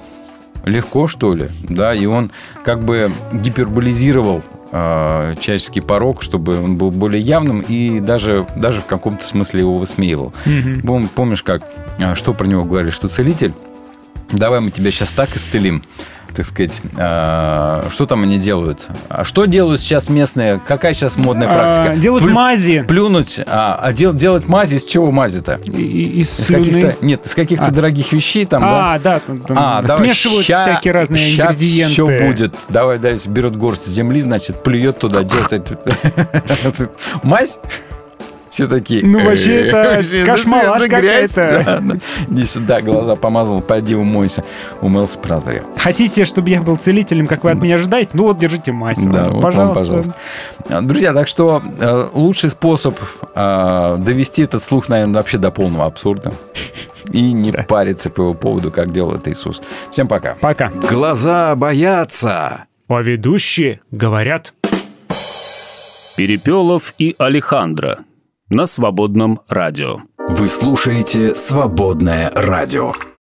легко, что ли. Да, и он как бы гиперболизировал э, человеческий порог, чтобы он был более явным и даже, даже в каком-то смысле его высмеивал. Пом- Помнишь, как, а, что про него говорили, что целитель, давай мы тебя сейчас так исцелим, так сказать, а, что там они делают? А что делают сейчас местные? Какая сейчас модная А, практика? делают Плю- мази. Плюнуть, а, а дел- делать мази из чего мази-то? Из Из каких-то, нет, из каких-то А. дорогих вещей там, да? А, да, там, там А, давай, смешивают ща- всякие разные ща ингредиенты. все будет. Давай, давай, берет горсть земли, значит, плюет туда, делает. Мазь? Все такие... Ну, вообще, это вообще, да это грязь. какая-то. Да, да. Иди сюда, глаза помазал, пойди умойся. Умылся, прозрел. Хотите, чтобы я был целителем, как вы от меня ожидаете? Ну вот, держите мазь. Да, Вот, пожалуйста. пожалуйста. А, Друзья, так что э, лучший способ э, довести этот слух, наверное, вообще до полного абсурда. И не париться по его поводу, как делал это Иисус. Всем пока. Пока. Глаза боятся. А ведущие говорят. Перепелов и Алехандро на свободном радио. Вы слушаете «Свободное радио».